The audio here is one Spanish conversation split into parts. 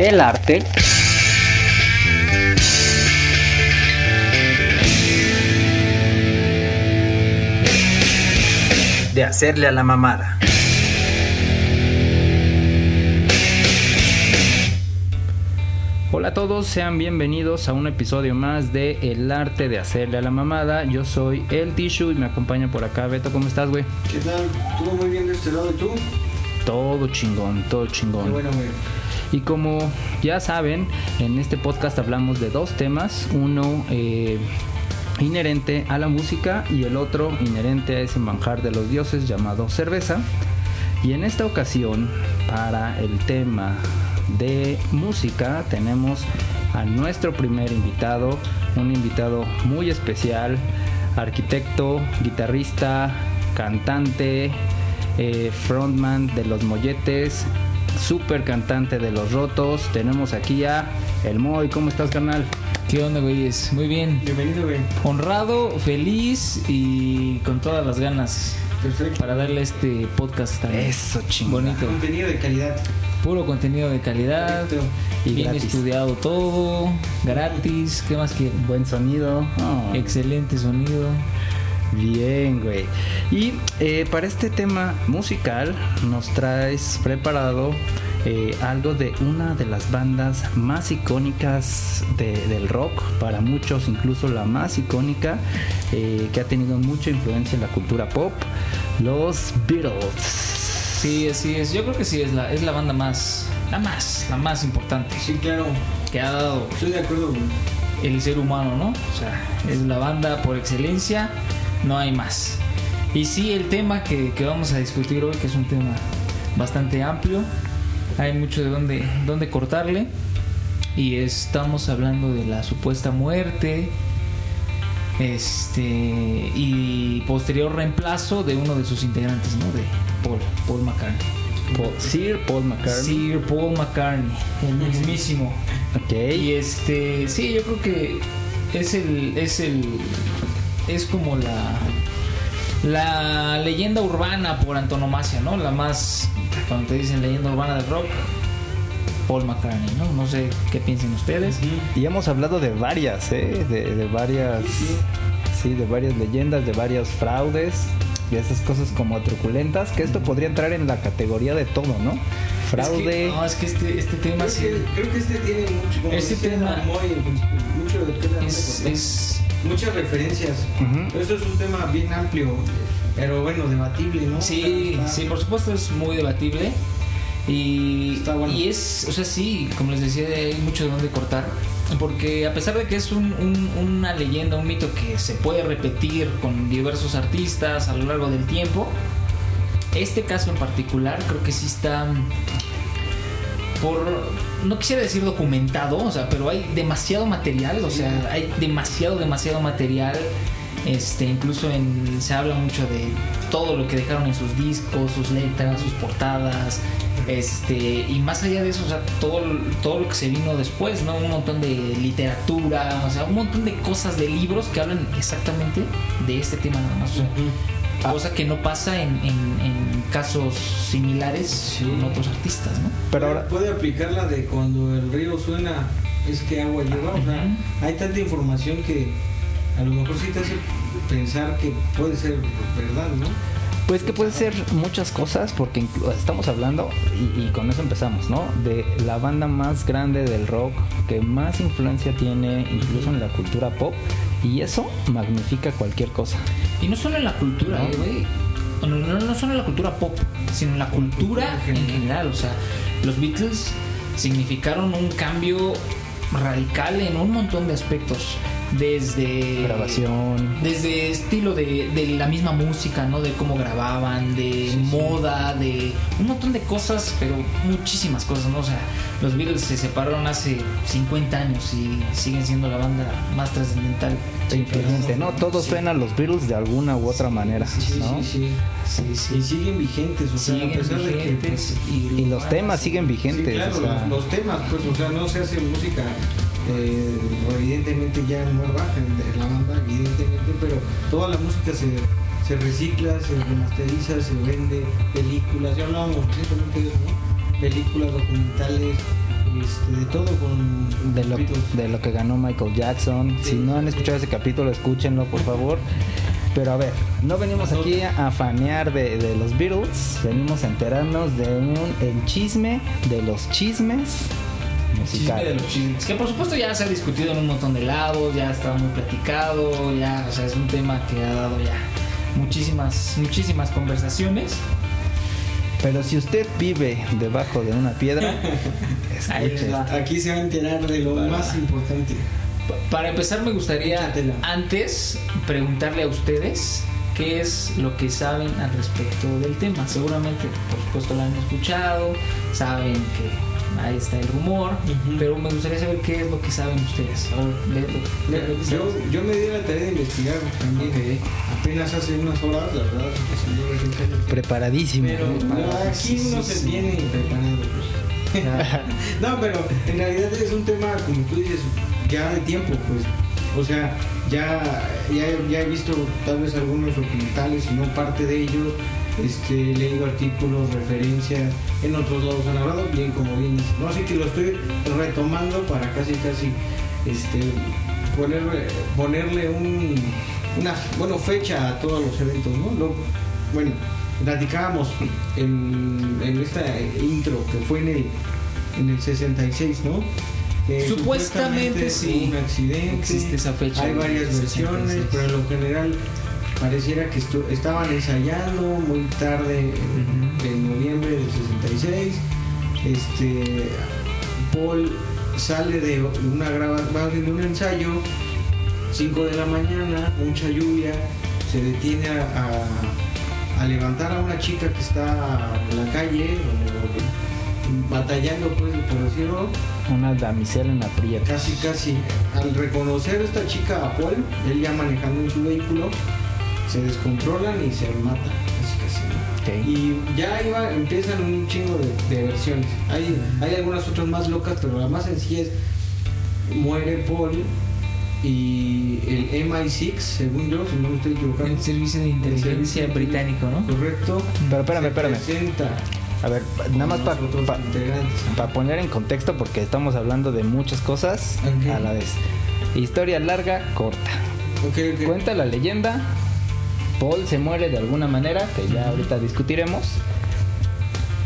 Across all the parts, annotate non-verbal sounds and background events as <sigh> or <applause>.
el arte de hacerle a la mamada. Hola a todos, sean bienvenidos a un episodio más de El arte de hacerle a la mamada. Yo soy el Tishu y me acompaña por acá Beto. ¿Cómo estás, güey? ¿Qué tal? ¿Todo muy bien de este lado y tú? Todo chingón, todo chingón. Qué bueno, güey. Y como ya saben, en este podcast hablamos de dos temas. Uno eh, inherente a la música y el otro inherente a ese manjar de los dioses llamado cerveza. Y en esta ocasión, para el tema de música, tenemos a nuestro primer invitado, un invitado muy especial, arquitecto, guitarrista, cantante, eh, frontman de los molletes, super cantante de los rotos. Tenemos aquí a El Moy. ¿Cómo estás, carnal? ¿Qué onda, güeyes? Muy bien. Bienvenido, güey. Honrado, feliz y con todas las ganas Perfecto. para darle este podcast tan Eso, chingón. bonito. Contenido de calidad. Puro contenido de calidad, Perfecto. Y bien gratis. estudiado todo, gratis, ¿qué más quieren? Buen sonido. Oh, Excelente sonido. Bien, güey. Y eh, para este tema musical nos traes preparado eh, algo de una de las bandas más icónicas de- del rock, para muchos incluso la más icónica, eh, que ha tenido mucha influencia en la cultura pop, los Beatles. Sí, así es. Yo creo que sí es la, es la banda más, la más, la más importante Sí, claro. que ha dado Estoy de acuerdo, güey. el ser humano, ¿no? O sea, es la banda por excelencia, no hay más. Y sí, el tema que, que vamos a discutir hoy, que es un tema bastante amplio, hay mucho de dónde, dónde cortarle. Y estamos hablando de la supuesta muerte este y posterior reemplazo de uno de sus integrantes, ¿no? De Paul, Paul McCartney. Paul- Sir Paul McCartney. Sir Paul McCartney, el mismísimo. Ok. Y este, sí, yo creo que es el, es el, es como la, la leyenda urbana por antonomasia, ¿no? La más, cuando te dicen leyenda urbana del rock, Paul McCartney, ¿no? No sé qué piensen ustedes. Y hemos hablado de varias, ¿eh? De, de varias, sí, de varias leyendas, de varios fraudes, y esas cosas como truculentas, que esto podría entrar en la categoría de todo, ¿no? Fraude. Es que, no, es que este, este tema Creo sí que, creo que este tiene mucho, como Este tema- pues, mucho de de es, Muchas referencias. Ujú. Esto es un tema bien amplio, pero bueno, debatible, ¿no? Sí, está- sí, por supuesto es muy debatible. Y, Está bueno. y es, o sea, sí, como les decía, hay mucho de dónde cortar. Porque a pesar de que es un- un- una leyenda, un mito que se puede repetir con diversos artistas a lo largo del tiempo, este caso en particular creo que sí está por no quisiera decir documentado, o sea, pero hay demasiado material, o sea, hay demasiado demasiado material. Este, incluso en, se habla mucho de todo lo que dejaron en sus discos, sus letras, sus portadas, este, y más allá de eso, o sea, todo, todo lo que se vino después, ¿no? Un montón de literatura, o sea, un montón de cosas de libros que hablan exactamente de este tema nada más. o sea, Cosa que no pasa en, en- en casos similares con otros artistas, ¿no? Pero puede, ahora, puede aplicar la de cuando el río suena, es que agua lleva. O sea, hay tanta información que a lo mejor sí te hace pensar que puede ser verdad, ¿no? pues que puede ser muchas cosas, porque estamos hablando, y, y con eso empezamos, ¿no? De la banda más grande del rock, que más influencia tiene incluso en la cultura pop, y eso magnifica cualquier cosa. Y no solo en la cultura, No. eh, güey. No, no, no solo en la cultura pop, sino en la cultura en en general. general. O sea, los Beatles significaron un cambio radical en un montón de aspectos. Desde Grabación. desde estilo de, de la misma música, ¿no? De cómo grababan, de moda, de un montón de cosas, pero muchísimas cosas, ¿no? O sea, los Beatles se separaron hace 50 años y siguen siendo la banda más trascendental. influyente, ¿no? Todos Sí. suenan los Beatles de alguna u otra manera, Sí, ¿no? sí, sí. Sí, sí. Y siguen vigentes, o sea, Siguen a pesar de que vigentes pues, Y los temas siguen Sí, vigentes, claro, o sea, los, los temas, pues, o sea, no se hace música, eh, evidentemente ya en, en la banda, evidentemente, pero toda la música se, se recicla, se remasteriza, se vende, películas, ya hablábamos recientemente de eso, ¿no? Películas, documentales, este, de todo con de lo, de lo que ganó Michael Jackson. Si no han escuchado ese capítulo, escúchenlo, por favor. Pero a ver, no venimos aquí a fanear de, de los Beatles, venimos a enterarnos de un el chisme de los chismes Chisme musicales. de los chismes. Que por supuesto ya se ha discutido en un montón de lados, ya está muy platicado, ya, o sea, es un tema que ha dado ya muchísimas, muchísimas conversaciones. Pero si usted vive debajo de una piedra, <laughs> escuche. Aquí se va a enterar de lo más importante. Pa- Para empezar me gustaría antes preguntarle a ustedes qué es lo que saben al respecto del tema. Seguramente, por supuesto, lo han escuchado, saben que ahí está el rumor, pero me gustaría saber qué es lo que saben ustedes. A ver, yo, yo me di la tarea de investigar también. Ok. Apenas hace unas horas, la verdad. Preparadísimo. Pero no, aquí uno se viene preparado. pues. <laughs> no, pero en realidad es un tema, como tú dices, ya de tiempo, pues. O sea, ya, ya, ya he visto tal vez algunos documentales, y no parte de ellos. Este, leído artículos, referencias, en otros lados han hablado, bien como bien. No, así que lo estoy retomando para casi, casi, este, ponerle, ponerle un, una, bueno, fecha a todos los eventos, ¿no? Lo- bueno, platicábamos en, en esta intro que fue en el, en el 66, ¿no? Que Supuestamente sí, hubo un accidente. existe esa fecha Hay varias 66. versiones, pero en lo general pareciera que estu- estaban ensayando muy tarde en, noviembre del 66. Este, Paul sale de una grabación de un ensayo, 5 de la mañana, mucha lluvia, se detiene a, a- a levantar a una chica que está en la calle, batallando pues por decirlo, Una damisela en aprietos. casi casi. Al reconocer a esta chica a Paul, él ya manejando en su vehículo, se descontrolan y se matan, casi casi. ¿no? Ok. Y ya iba, empiezan un chingo de, de versiones. Hay, hay algunas otras más locas, pero la más sencilla es muere Paul y el MI6, según yo, si no me estoy equivocando. El servicio de inteligencia servicio- británico, ¿no? Correcto. Pero espérame, espérame. A ver, nada más para otros integrantes. poner en contexto, porque estamos hablando de muchas cosas a la vez. Historia larga, corta. Ok, ok. Cuenta la leyenda. Paul se muere de alguna manera, que ya ahorita discutiremos.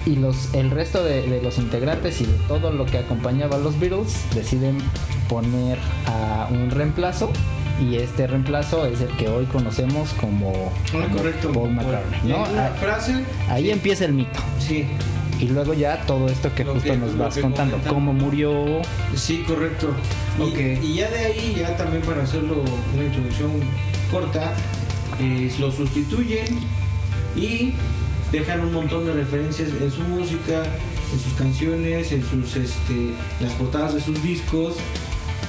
Y los, el resto de, de los integrantes y de todo lo que acompañaba a los Beatles deciden poner a un reemplazo. Y este reemplazo es el que hoy conocemos como, Ah, correcto. Paul McCartney. ¿no? en una Ah, frase. Ahí sí, empieza el mito. Sí, Y luego ya todo esto que Lo justo que- nos vas contando. Cómo murió. sí, correcto. Y ya de ahí, ya también para hacerlo una introducción corta, eh, lo sustituyen y dejan un montón de referencias en su música, en sus canciones, en sus, este, las portadas de sus discos,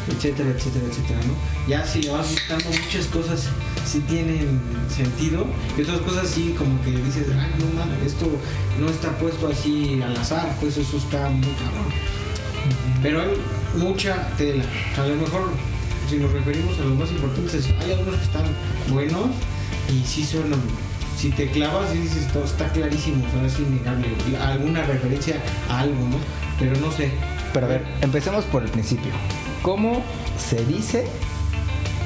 etcétera, etcétera, etcétera, ¿no? Ya si le vas buscando muchas cosas, sí tienen sentido, y otras cosas sí como que dices, ay, no mames, esto no está puesto así al azar, pues eso está muy cabrón. Pero hay mucha tela. A lo mejor, si nos referimos a los más importantes, hay algunos que están buenos y sí suenan. Si te clavas y dices, todo está clarísimo, o sea, es innegable. Alguna referencia a algo, ¿no? Pero no sé. Pero a ver, empecemos por el principio. ¿Cómo se dice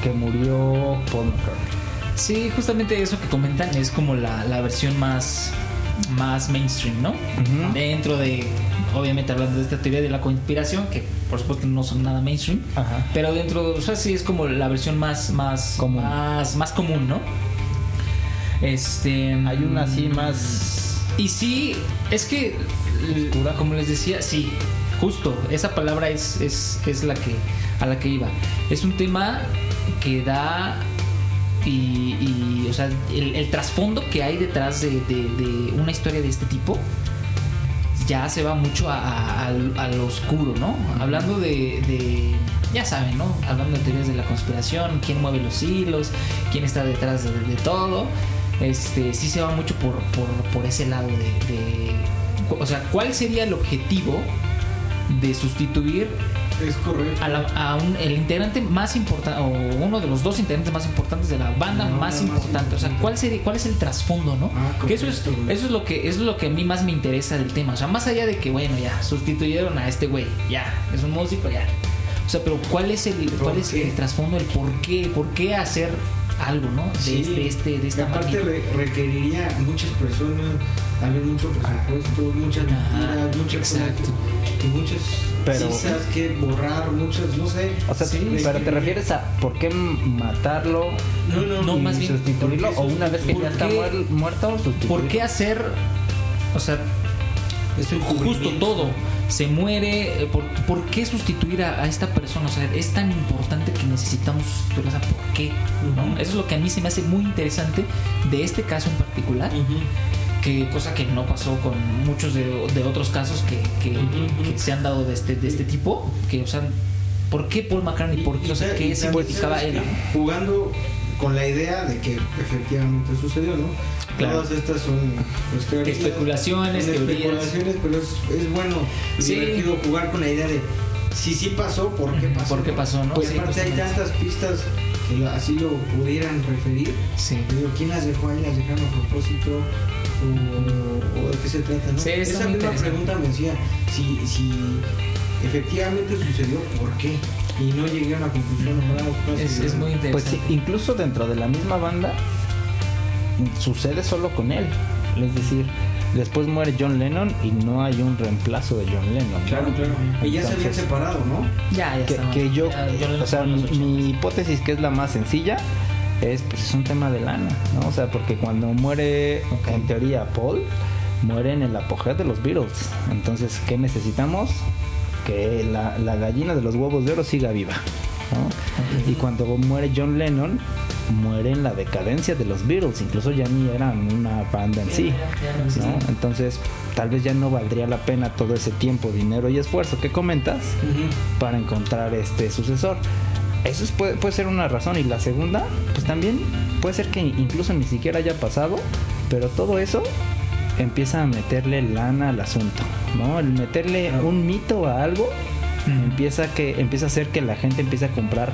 que murió Paul McCartney? Sí, justamente eso que comentan es como la, la versión más, más mainstream, ¿no? Dentro de, obviamente hablando de esta teoría de la conspiración, que por supuesto no son nada mainstream, Ajá. pero dentro, o sea, sí es como la versión más, más Común. más, más común, ¿no? Este, Hay una así más. Y sí, es que, Oscura. como les decía, sí, justo, esa palabra es, es, es la que, a la que iba. Es un tema que da y, y, o sea, el, el trasfondo que hay detrás de, de- de una historia de este tipo ya se va mucho a, a- al- a lo oscuro, ¿no? Hablando de, de- ya saben, ¿no? Hablando de teorías de la conspiración, quién mueve los hilos, quién está detrás de, de todo. Este, sí se va mucho por, por, por ese lado de, de- O sea, ¿cuál sería el objetivo de sustituir Es correcto. a, la- a un- el integrante más importante o uno de los dos integrantes más importantes de la banda No, más importante. O sea, ¿cuál sería, cuál es el trasfondo, no? Ah, que eso es, eso es lo que es lo que a mí más me interesa del tema. O sea, más allá de que bueno ya sustituyeron a este güey, ya es un músico, ya. O sea, pero ¿cuál es el cuál ¿Por es el trasfondo, el por qué, por qué hacer algo, no? De Sí, este, este, de esta aparte re- requeriría muchas personas, vez mucho presupuesto, muchas mentiras, muchas exacto. cosas y muchas Pero- cosas que borrar, muchas, no sé. O sea, Sí, pero te refieres a por qué matarlo No, no, No, y más bien, sustituirlo ¿por qué o una vez que ¿por ya está muerto sustituirlo. ¿Por qué hacer o sea, Es justo todo? Se muere, eh, ¿por, por qué sustituir a, a esta persona? O sea, es tan importante que necesitamos sustituirla. O sea, ¿por qué? Eso es lo que a mí se me hace muy interesante de este caso en particular. Que cosa que no pasó con muchos de, de otros casos que, que- se han dado de este, de este tipo. Que, o sea, ¿por qué Paul McCartney? ¿Por qué? O sea, ¿qué significaba él? Jugando con la idea de que efectivamente sucedió, ¿no? Claro. Todas estas son pues, teorías, Especulaciones, especulaciones, pero es, es bueno y Sí. divertido jugar con la idea de si sí pasó, ¿por qué pasó? ¿por qué pasó, no? Pues Sí, aparte hay tantas pistas que así lo pudieran referir. Sí. Digo, ¿quién las dejó ahí? ¿Las dejaron a propósito? ¿O, o de qué se trata? ¿no? Sí, Esa misma pregunta me decía, si, si efectivamente sucedió, ¿por qué? Y no llegué a una conclusión. nos puedas Es, muy Pues interesante. incluso dentro de la misma banda sucede solo con él. Es decir, después muere John Lennon y no hay un reemplazo de John Lennon. ¿no? Claro, claro. Y ya se habían separado, ¿no? ya, ya que, que yo, Ya, ya lo o sea, mi, 80s. mi hipótesis que es la más sencilla es pues es un tema de lana, ¿no? O sea, porque cuando muere en teoría Paul muere en el apogeo de los Beatles. Entonces, ¿qué necesitamos? Que la, la gallina de los huevos de oro siga viva, ¿no? Y cuando muere John Lennon muere en la decadencia de los Beatles, incluso ya ni eran una banda en sí. ¿no? Entonces, tal vez ya no valdría la pena todo ese tiempo, dinero y esfuerzo que comentas para encontrar este sucesor. Eso es- puede, puede ser una razón. Y la segunda, pues también puede ser que incluso ni siquiera haya pasado, pero todo eso empieza a meterle lana al asunto, ¿no? El meterle un mito a algo Empieza que empieza a hacer que la gente empiece a comprar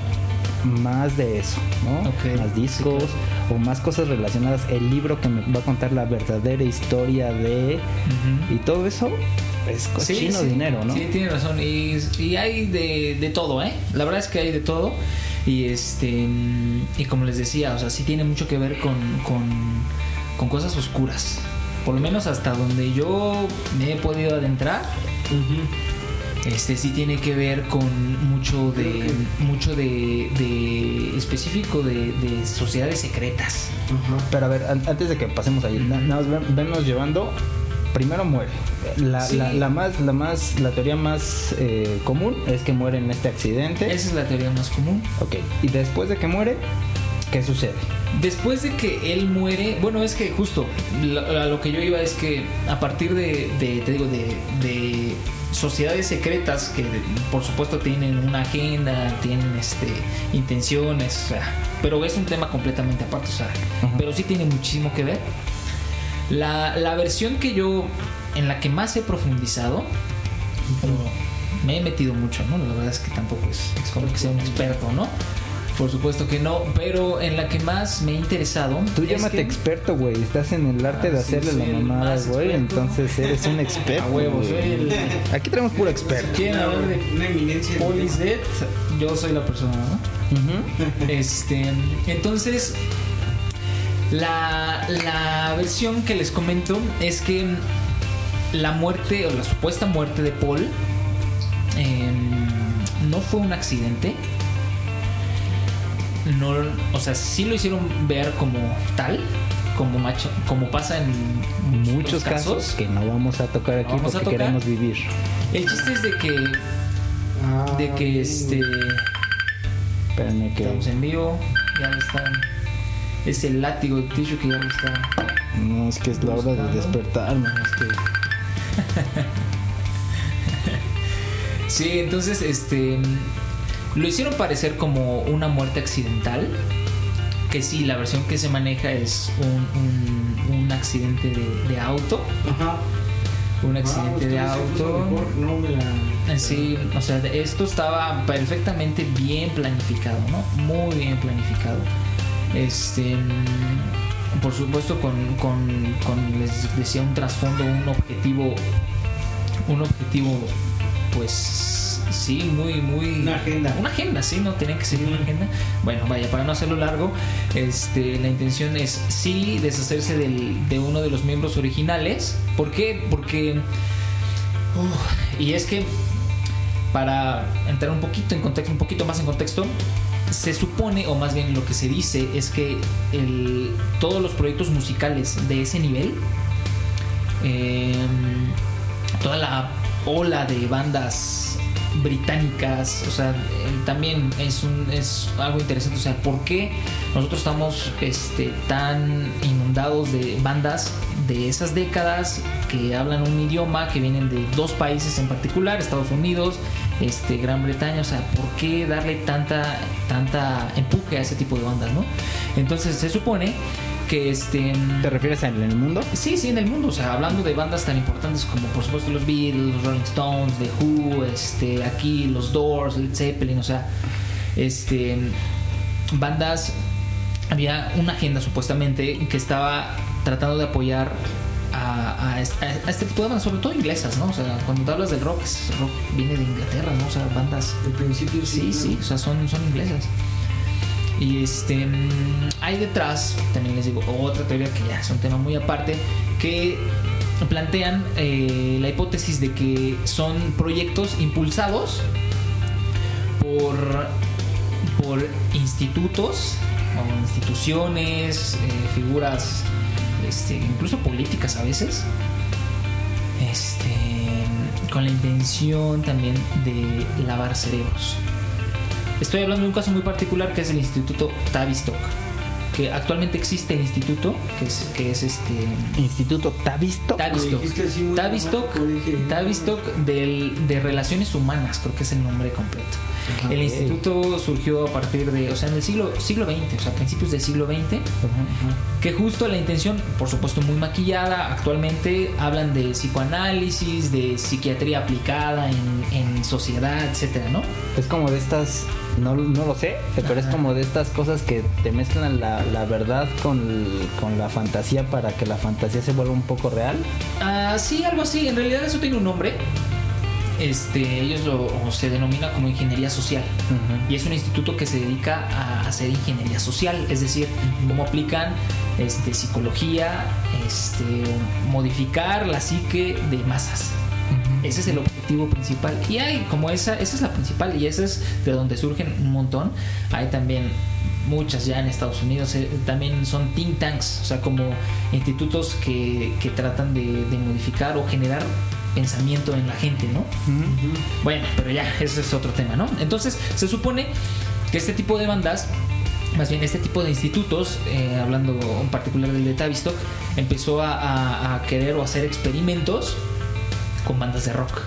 más de eso, ¿no? Más sí, discos o más cosas relacionadas. El libro que me va a contar la verdadera historia de y todo eso es cochino dinero, ¿no? Sí, tiene razón. Y, y hay de, de todo, ¿eh? La verdad es que hay de todo. Y este y como les decía, o sea, sí tiene mucho que ver con, con, con cosas oscuras. Por lo menos hasta donde yo me he podido adentrar, este sí tiene que ver con mucho de mucho de, de específico de, de sociedades secretas. Pero a ver, an- antes de que pasemos ahí, na- nada más ven- venos llevando. Primero muere. La, Sí. la- la más, la más, la teoría más eh, común es que muere en este accidente. Esa es la teoría más común. Ok. Y después de que muere, ¿qué sucede? Después de que él muere, bueno, es que justo lo- a lo que yo iba es que a partir de, de, te digo, de, de sociedades secretas que por supuesto tienen una agenda, tienen este intenciones, pero es un tema completamente aparte, o sea, Ajá. pero sí tiene muchísimo que ver. La, la versión que yo, en la que más he profundizado, me he metido mucho, ¿no? La verdad es que tampoco es, es como que sea un experto, ¿no? Por supuesto que no, pero en la que más me he interesado. Tú llámate que- experto, güey. Estás en el arte Ah, de sí, hacerle la mamada, güey. Entonces eres un <laughs> experto. A huevo, güey. soy el- Aquí tenemos puro experto. ¿Quieren hablar de una eminencia. Paul is dead? Yo soy la persona, ¿no? Este, entonces, la, la versión que les comento es que la muerte o la supuesta muerte de Paul em, no fue un accidente. No, o sea, sí lo hicieron ver como tal, como macho, como pasa en Muchos casos que no vamos a tocar aquí a porque tocar. queremos vivir. El chiste es de que, Ah, de que este, Espérenme que. estamos en vivo, ya lo están. Es el látigo de Tishu que ya lo está. No, es que es la hora de despertarme. Es que. <laughs> Sí, entonces este lo hicieron parecer como una muerte accidental. Que sí, la versión que se maneja es un, un- un accidente de, de auto. Ajá. un accidente de auto. No me la... Sí, o sea, esto estaba perfectamente bien planificado, ¿no? Muy bien planificado. Este, mm, por supuesto, con, con, con les decía un trasfondo, un objetivo, un objetivo, pues sí, muy, muy. Una agenda. Una agenda, sí, no tenía que seguir una agenda. Bueno, vaya, para no hacerlo largo, este, la intención es sí deshacerse del, de uno de los miembros originales. ¿Por qué? Porque. y es que para entrar un poquito en contexto, un poquito más en contexto, se supone, o más bien lo que se dice, es que el, todos los proyectos musicales de ese nivel, eh, toda la ola de bandas británicas, o sea, eh, también es, un, es algo interesante, o sea, ¿por qué nosotros estamos este, tan inundados de bandas de esas décadas que hablan un idioma, que vienen de dos países en particular, Estados Unidos, este, Gran Bretaña, o sea, ¿por qué darle tanta, tanta empuje a ese tipo de bandas, no? Entonces se supone que este ¿Te refieres en el mundo? Sí, sí, en el mundo, o sea, hablando de bandas tan importantes como por supuesto los Beatles, los Rolling Stones, The Who, este, aquí los Doors, Led Zeppelin, o sea, este, bandas, había una agenda supuestamente que estaba tratando de apoyar a, a est- a este tipo de bandas, sobre todo inglesas, ¿no? O sea, cuando te hablas del rock, es- rock viene de Inglaterra, ¿no? O sea, bandas Al principio Sí, sí, o sea, son, son inglesas. Y este hay detrás, también les digo, otra teoría que ya es un tema muy aparte, que plantean eh, la hipótesis de que son proyectos impulsados por, por institutos instituciones, eh, figuras, este, incluso políticas a veces, este, con la intención también de lavar cerebros. Estoy hablando de un caso muy particular que es el Instituto Tavistock, que actualmente existe el instituto, que es, que es este Instituto Tavistock. Tavistock, Tavistock del- de Relaciones Humanas, creo que es el nombre completo. El instituto surgió a partir de, o sea, en el siglo, siglo XX, o sea, principios del siglo XX, que justo la intención, por supuesto muy maquillada, actualmente hablan de psicoanálisis, de psiquiatría aplicada en, en sociedad, etcétera, ¿no? Es como de estas, no, no lo sé, pero es como de estas cosas que te mezclan la, la verdad con, con la fantasía para que la fantasía se vuelva un poco real. Ah, sí, algo así. En realidad eso tiene un nombre. Este, ellos lo se denomina como ingeniería social. Y es un instituto que se dedica a hacer ingeniería social, es decir, cómo aplican este, psicología, este, modificar la psique de masas. Ese es el objetivo principal. Y hay, como esa, esa es la principal y esa es de donde surgen un montón. Hay también muchas ya en Estados Unidos. eh, también son think tanks, o sea, como institutos que, que tratan de, de modificar o generar pensamiento en la gente, ¿no? Bueno, pero ya, ese es otro tema, ¿no? Entonces, se supone que este tipo de bandas, más bien este tipo de institutos, eh, hablando en particular del de Tavistock, empezó a, a- a querer o hacer experimentos con bandas de rock.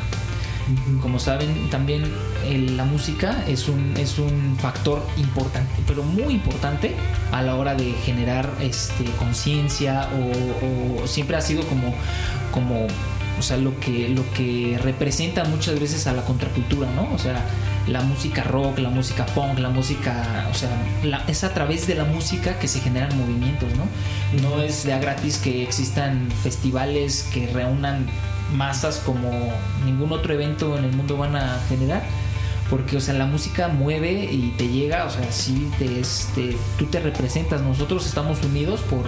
Como saben, también el- la música es un, es un factor importante, pero muy importante a la hora de generar este, conciencia o, o siempre ha sido como, como o sea, lo que, lo que representa muchas veces a la contracultura, ¿no? O sea, la música rock, la música punk, la música, o sea, la- es a través de la música que se generan movimientos, ¿no? No es de a gratis que existan festivales que reúnan masas como ningún otro evento en el mundo van a generar. Porque, o sea, la música mueve y te llega, o sea, sí, te, este, tú te representas. Nosotros estamos unidos por,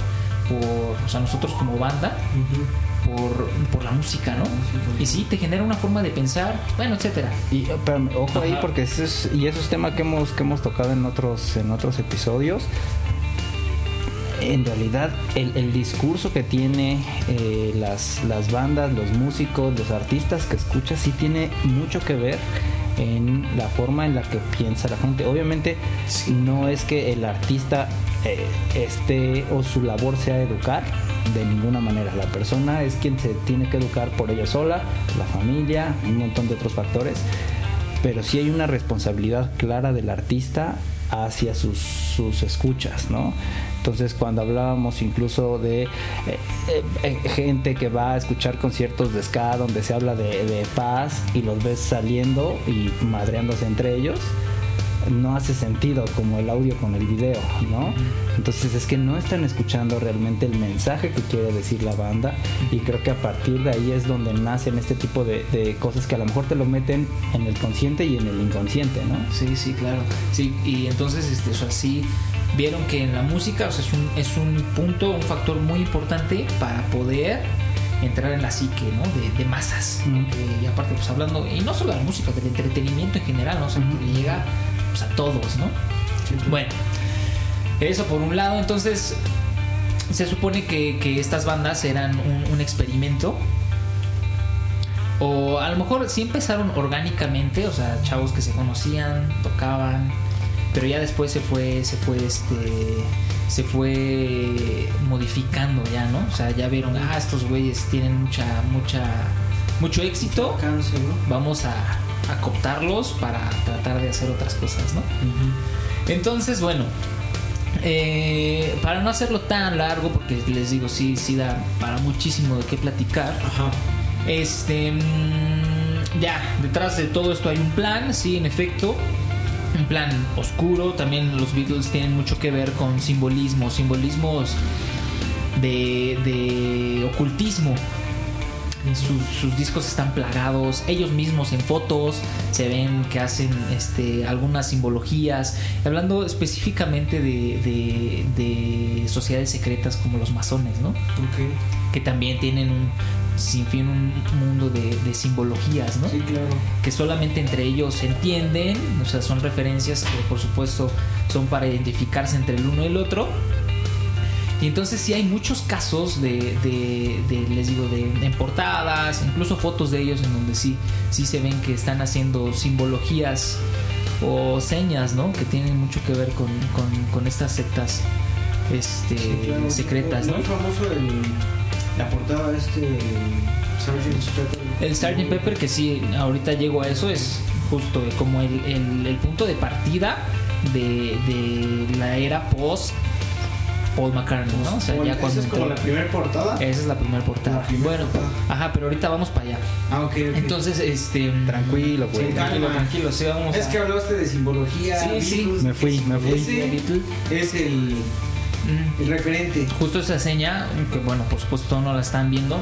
por, o sea, nosotros como banda, por, por la música, ¿no? Y sí, te genera una forma de pensar, bueno, etcétera. Y eh, pero, ojo ahí porque ese es, y eso es tema que hemos que hemos tocado en otros en otros episodios. En realidad el, el discurso que tiene eh, las, las bandas, los músicos, los artistas que escuchas sí tiene mucho que ver en la forma en la que piensa la gente. Obviamente no es que el artista eh, esté o su labor sea educar de ninguna manera. La persona es quien se tiene que educar por ella sola, la familia, un montón de otros factores. Pero sí hay una responsabilidad clara del artista hacia sus, sus escuchas, ¿no? Entonces cuando hablábamos incluso de eh, eh, eh, gente que va a escuchar conciertos de ska donde se habla de, de paz y los ves saliendo y madreándose entre ellos, no hace sentido como el audio con el video, ¿no? Entonces es que no están escuchando realmente el mensaje que quiere decir la banda y creo que a partir de ahí es donde nacen este tipo de, de cosas que a lo mejor te lo meten en el consciente y en el inconsciente, ¿no? Sí, sí, claro. Sí, y entonces, este, o sea, sí vieron que en la música, o sea, es un, es un punto, un factor muy importante para poder entrar en la psique, ¿no? De, de masas. Que- y aparte, pues hablando, y no solo de la música, del entretenimiento en general, ¿no? O sea, Ujú. que llega pues, a todos, ¿no? Bueno, eso por un lado, entonces se supone que, que estas bandas eran un, un experimento. O a lo mejor sí empezaron orgánicamente, o sea, chavos que se conocían, tocaban, pero ya después se fue, se fue este, se fue modificando ya, ¿no? O sea, ya vieron, ah, estos güeyes tienen mucha, mucha, mucho éxito, vamos a, a cooptarlos para tratar de hacer otras cosas, ¿no? Entonces, bueno, eh, para no hacerlo tan largo, porque les digo, sí, sí da para muchísimo de qué platicar. Ajá. Este, mm, ya, detrás de todo esto hay un plan, sí, en efecto. Un plan oscuro. También los Beatles tienen mucho que ver con simbolismos, simbolismos de, de ocultismo. Sus, sus discos están plagados, ellos mismos en fotos se ven que hacen este, algunas simbologías, hablando específicamente de, de- de sociedades secretas como los masones, ¿no? Ok. que también tienen un sinfín, un mundo de, de simbologías, ¿no? Sí, claro. Que solamente entre ellos se entienden, o sea, son referencias que por supuesto son para identificarse entre el uno y el otro. Y entonces sí hay muchos casos de, de- de, les digo, de en portadas, incluso fotos de ellos en donde sí, sí se ven que están haciendo simbologías o señas, ¿no? Que tienen mucho que ver con, con- con estas sectas este, Sí, claro. secretas, ¿no? Muy famoso el, la portada de este Sgt. Pepper. El Sgt. Pepper, que sí, ahorita llego a eso, es justo como el, el- el punto de partida de, de la era post Paul McCartney, ¿no? O sea, ya esa cuando es como entró- la primera portada. Esa es la primera portada. Bueno, portada. ajá, pero ahorita vamos para allá. Ah, ok, ok. Entonces, este. Tranquilo, güey. Sí, Tranquilo, calma. tranquilo, sí, vamos es a- que hablaste de simbología. Sí, sí. Beatles, Me fui, me fui. Ese es el, el referente. Justo esa seña, que bueno, por supuesto no la están viendo,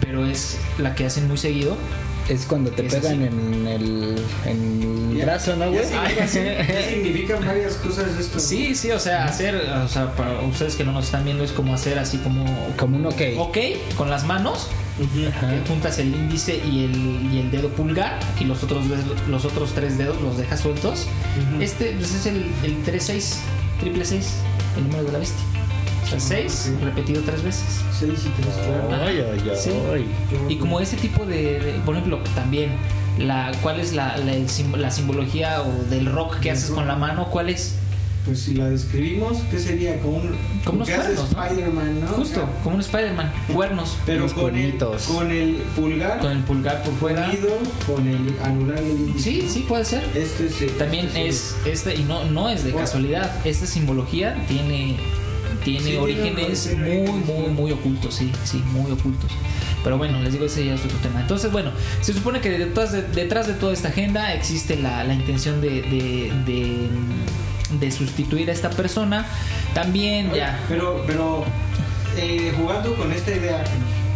pero es la que hacen muy seguido. Es cuando te pegan así. en el, en el Ya- brazo, ¿no, güey? Ya significan varias cosas esto. Sí, sí, o sea, hacer, o sea, para ustedes que no nos están viendo, es como hacer así como. Como un ok. Ok, con las manos, Ujú. Ajá. que juntas el índice y el, y el dedo pulgar, y los otros, los otros tres dedos los dejas sueltos. Ujú. Este pues, es el, el 36, triple 6, el número de la bestia. O sea, Ah, 6 ok. repetido tres veces. Seis y tres, claro. Ay, ay, ay. Sí. Y como ese tipo de, de- por ejemplo, también, la, ¿cuál es la, la, la simbología o del rock que haces rock. con la mano? ¿Cuál es? Pues si la describimos, ¿qué sería? Como un. Como unos. Spider-Man, ¿no? Justo, como un Spider-Man, cuernos, Pero Unos con el, con el pulgar con el pulgar por fuera. unido con el anular y el índice. Sí, sí, puede ser. Este es, También este es este y no no es de Bueno. casualidad. Esta simbología tiene tiene Sí, orígenes muy muy muy ocultos, sí, sí, muy ocultos. Pero bueno, les digo ese ya es otro tema. Entonces, bueno, se supone que detrás de, detrás de toda esta agenda existe la, la intención de, de, de, de sustituir a esta persona. También Oye, ya. Pero, pero eh, jugando con esta idea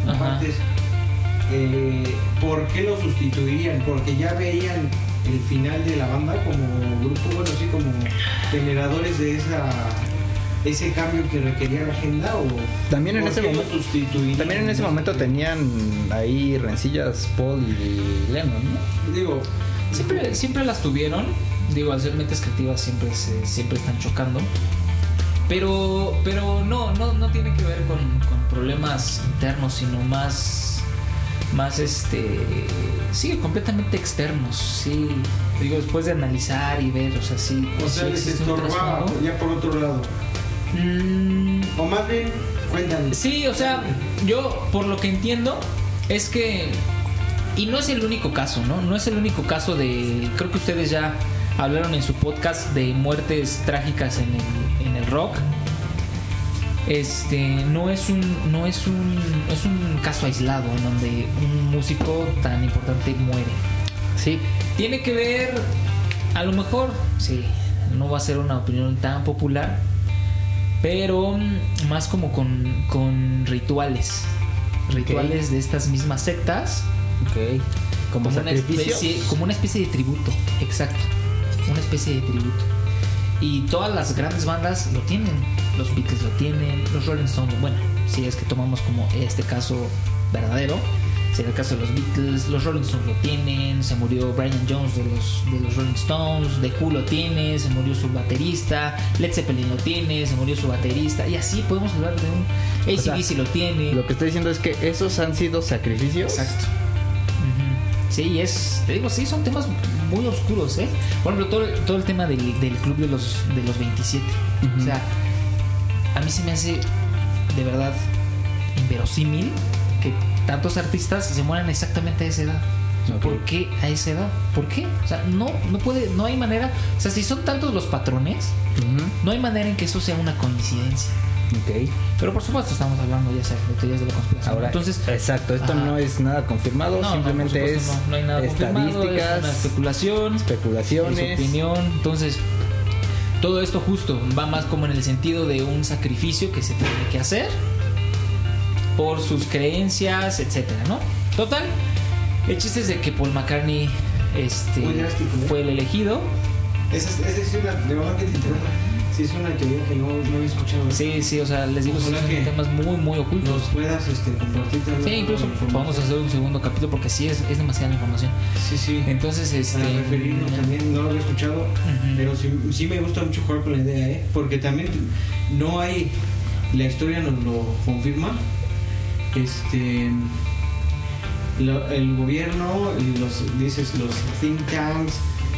compartes, eh, ¿por qué lo sustituirían? Porque ya veían el final de la banda como grupo, bueno, así como generadores de esa ese cambio que requería la agenda o También en ¿por ese momento-? También en ese momento tenían ahí rencillas Paul y Lennon, ¿no? digo Siempre, siempre las tuvieron. Digo, al ser mentes creativas siempre, se- siempre están chocando. Pero, pero no, no, no tiene que ver con, con problemas internos, sino más, más este, sí, completamente externos. Sí, digo, después de analizar y ver, o sea, sí. o sea sí les estorbaba ya por otro lado Mm, o más bien cuéntame Sí, o sea, yo por lo que entiendo es que y no es el único caso, ¿no? No es el único caso de creo que ustedes ya hablaron en su podcast de muertes trágicas en el, en el rock. este no es un no es un es un caso aislado en donde un músico tan importante muere. Sí. Tiene que ver, a lo mejor, sí, no va a ser una opinión tan popular, pero más como con, con rituales. Rituales de estas mismas sectas. Ok. Como, una sacrificio. especie, como una especie de tributo, exacto. Una especie de tributo. Y todas las grandes bandas lo tienen. Los Beatles lo tienen, los Rolling Stones, bueno, si es que tomamos como este caso verdadero, sería el caso de los Beatles, los Rolling Stones lo tienen, se murió Brian Jones de los, de los Rolling Stones, The Who lo tiene, se murió su baterista, Led Zeppelin lo tiene, se murió su baterista, y así podemos hablar de un O sea, ACDC lo tiene. Lo que estoy diciendo es que esos han sido sacrificios. Exacto. Sí, es, te digo, sí, son temas muy oscuros, ¿eh? Por ejemplo, todo, el- todo el tema del, del club de los, de los 27. Ujú. O sea, a mí se me hace de verdad inverosímil tantos artistas se mueran exactamente a esa edad. O sea, Ok. ¿Por qué a esa edad? ¿Por qué? O sea, no, no puede, no hay manera. O sea, si son tantos los patrones, Ujú. no hay manera en que eso sea una coincidencia. Ok. Pero por supuesto estamos hablando ya sea de teorías de la conspiración. Ahora, Entonces, exacto, esto Ajá. no es nada confirmado, no, simplemente no, por es supuesto, no, hay nada confirmado, es una estadísticas, especulación, es especulaciones. su opinión. Entonces, todo esto justo va más como en el sentido de un sacrificio que se tiene que hacer por sus creencias, etcétera, ¿no? Total, el chiste es de que Paul McCartney este, ¿eh? fue el elegido. Esa es, es una, de verdad que te interrumpa. Sí, es una teoría que no, no he escuchado. Sí, sí, o sea, les digo, son temas muy, muy Nos ocultos. puedas este, compartir también. Sí, incluso vamos a hacer un segundo capítulo porque sí es, es demasiada información. Sí, sí. Entonces, este. Para referirnos también, no lo he escuchado, pero sí, sí me gusta mucho jugar con la idea, ¿eh? Porque también no hay, la historia nos lo confirma, este, lo- el gobierno, y los, dices, los think tanks,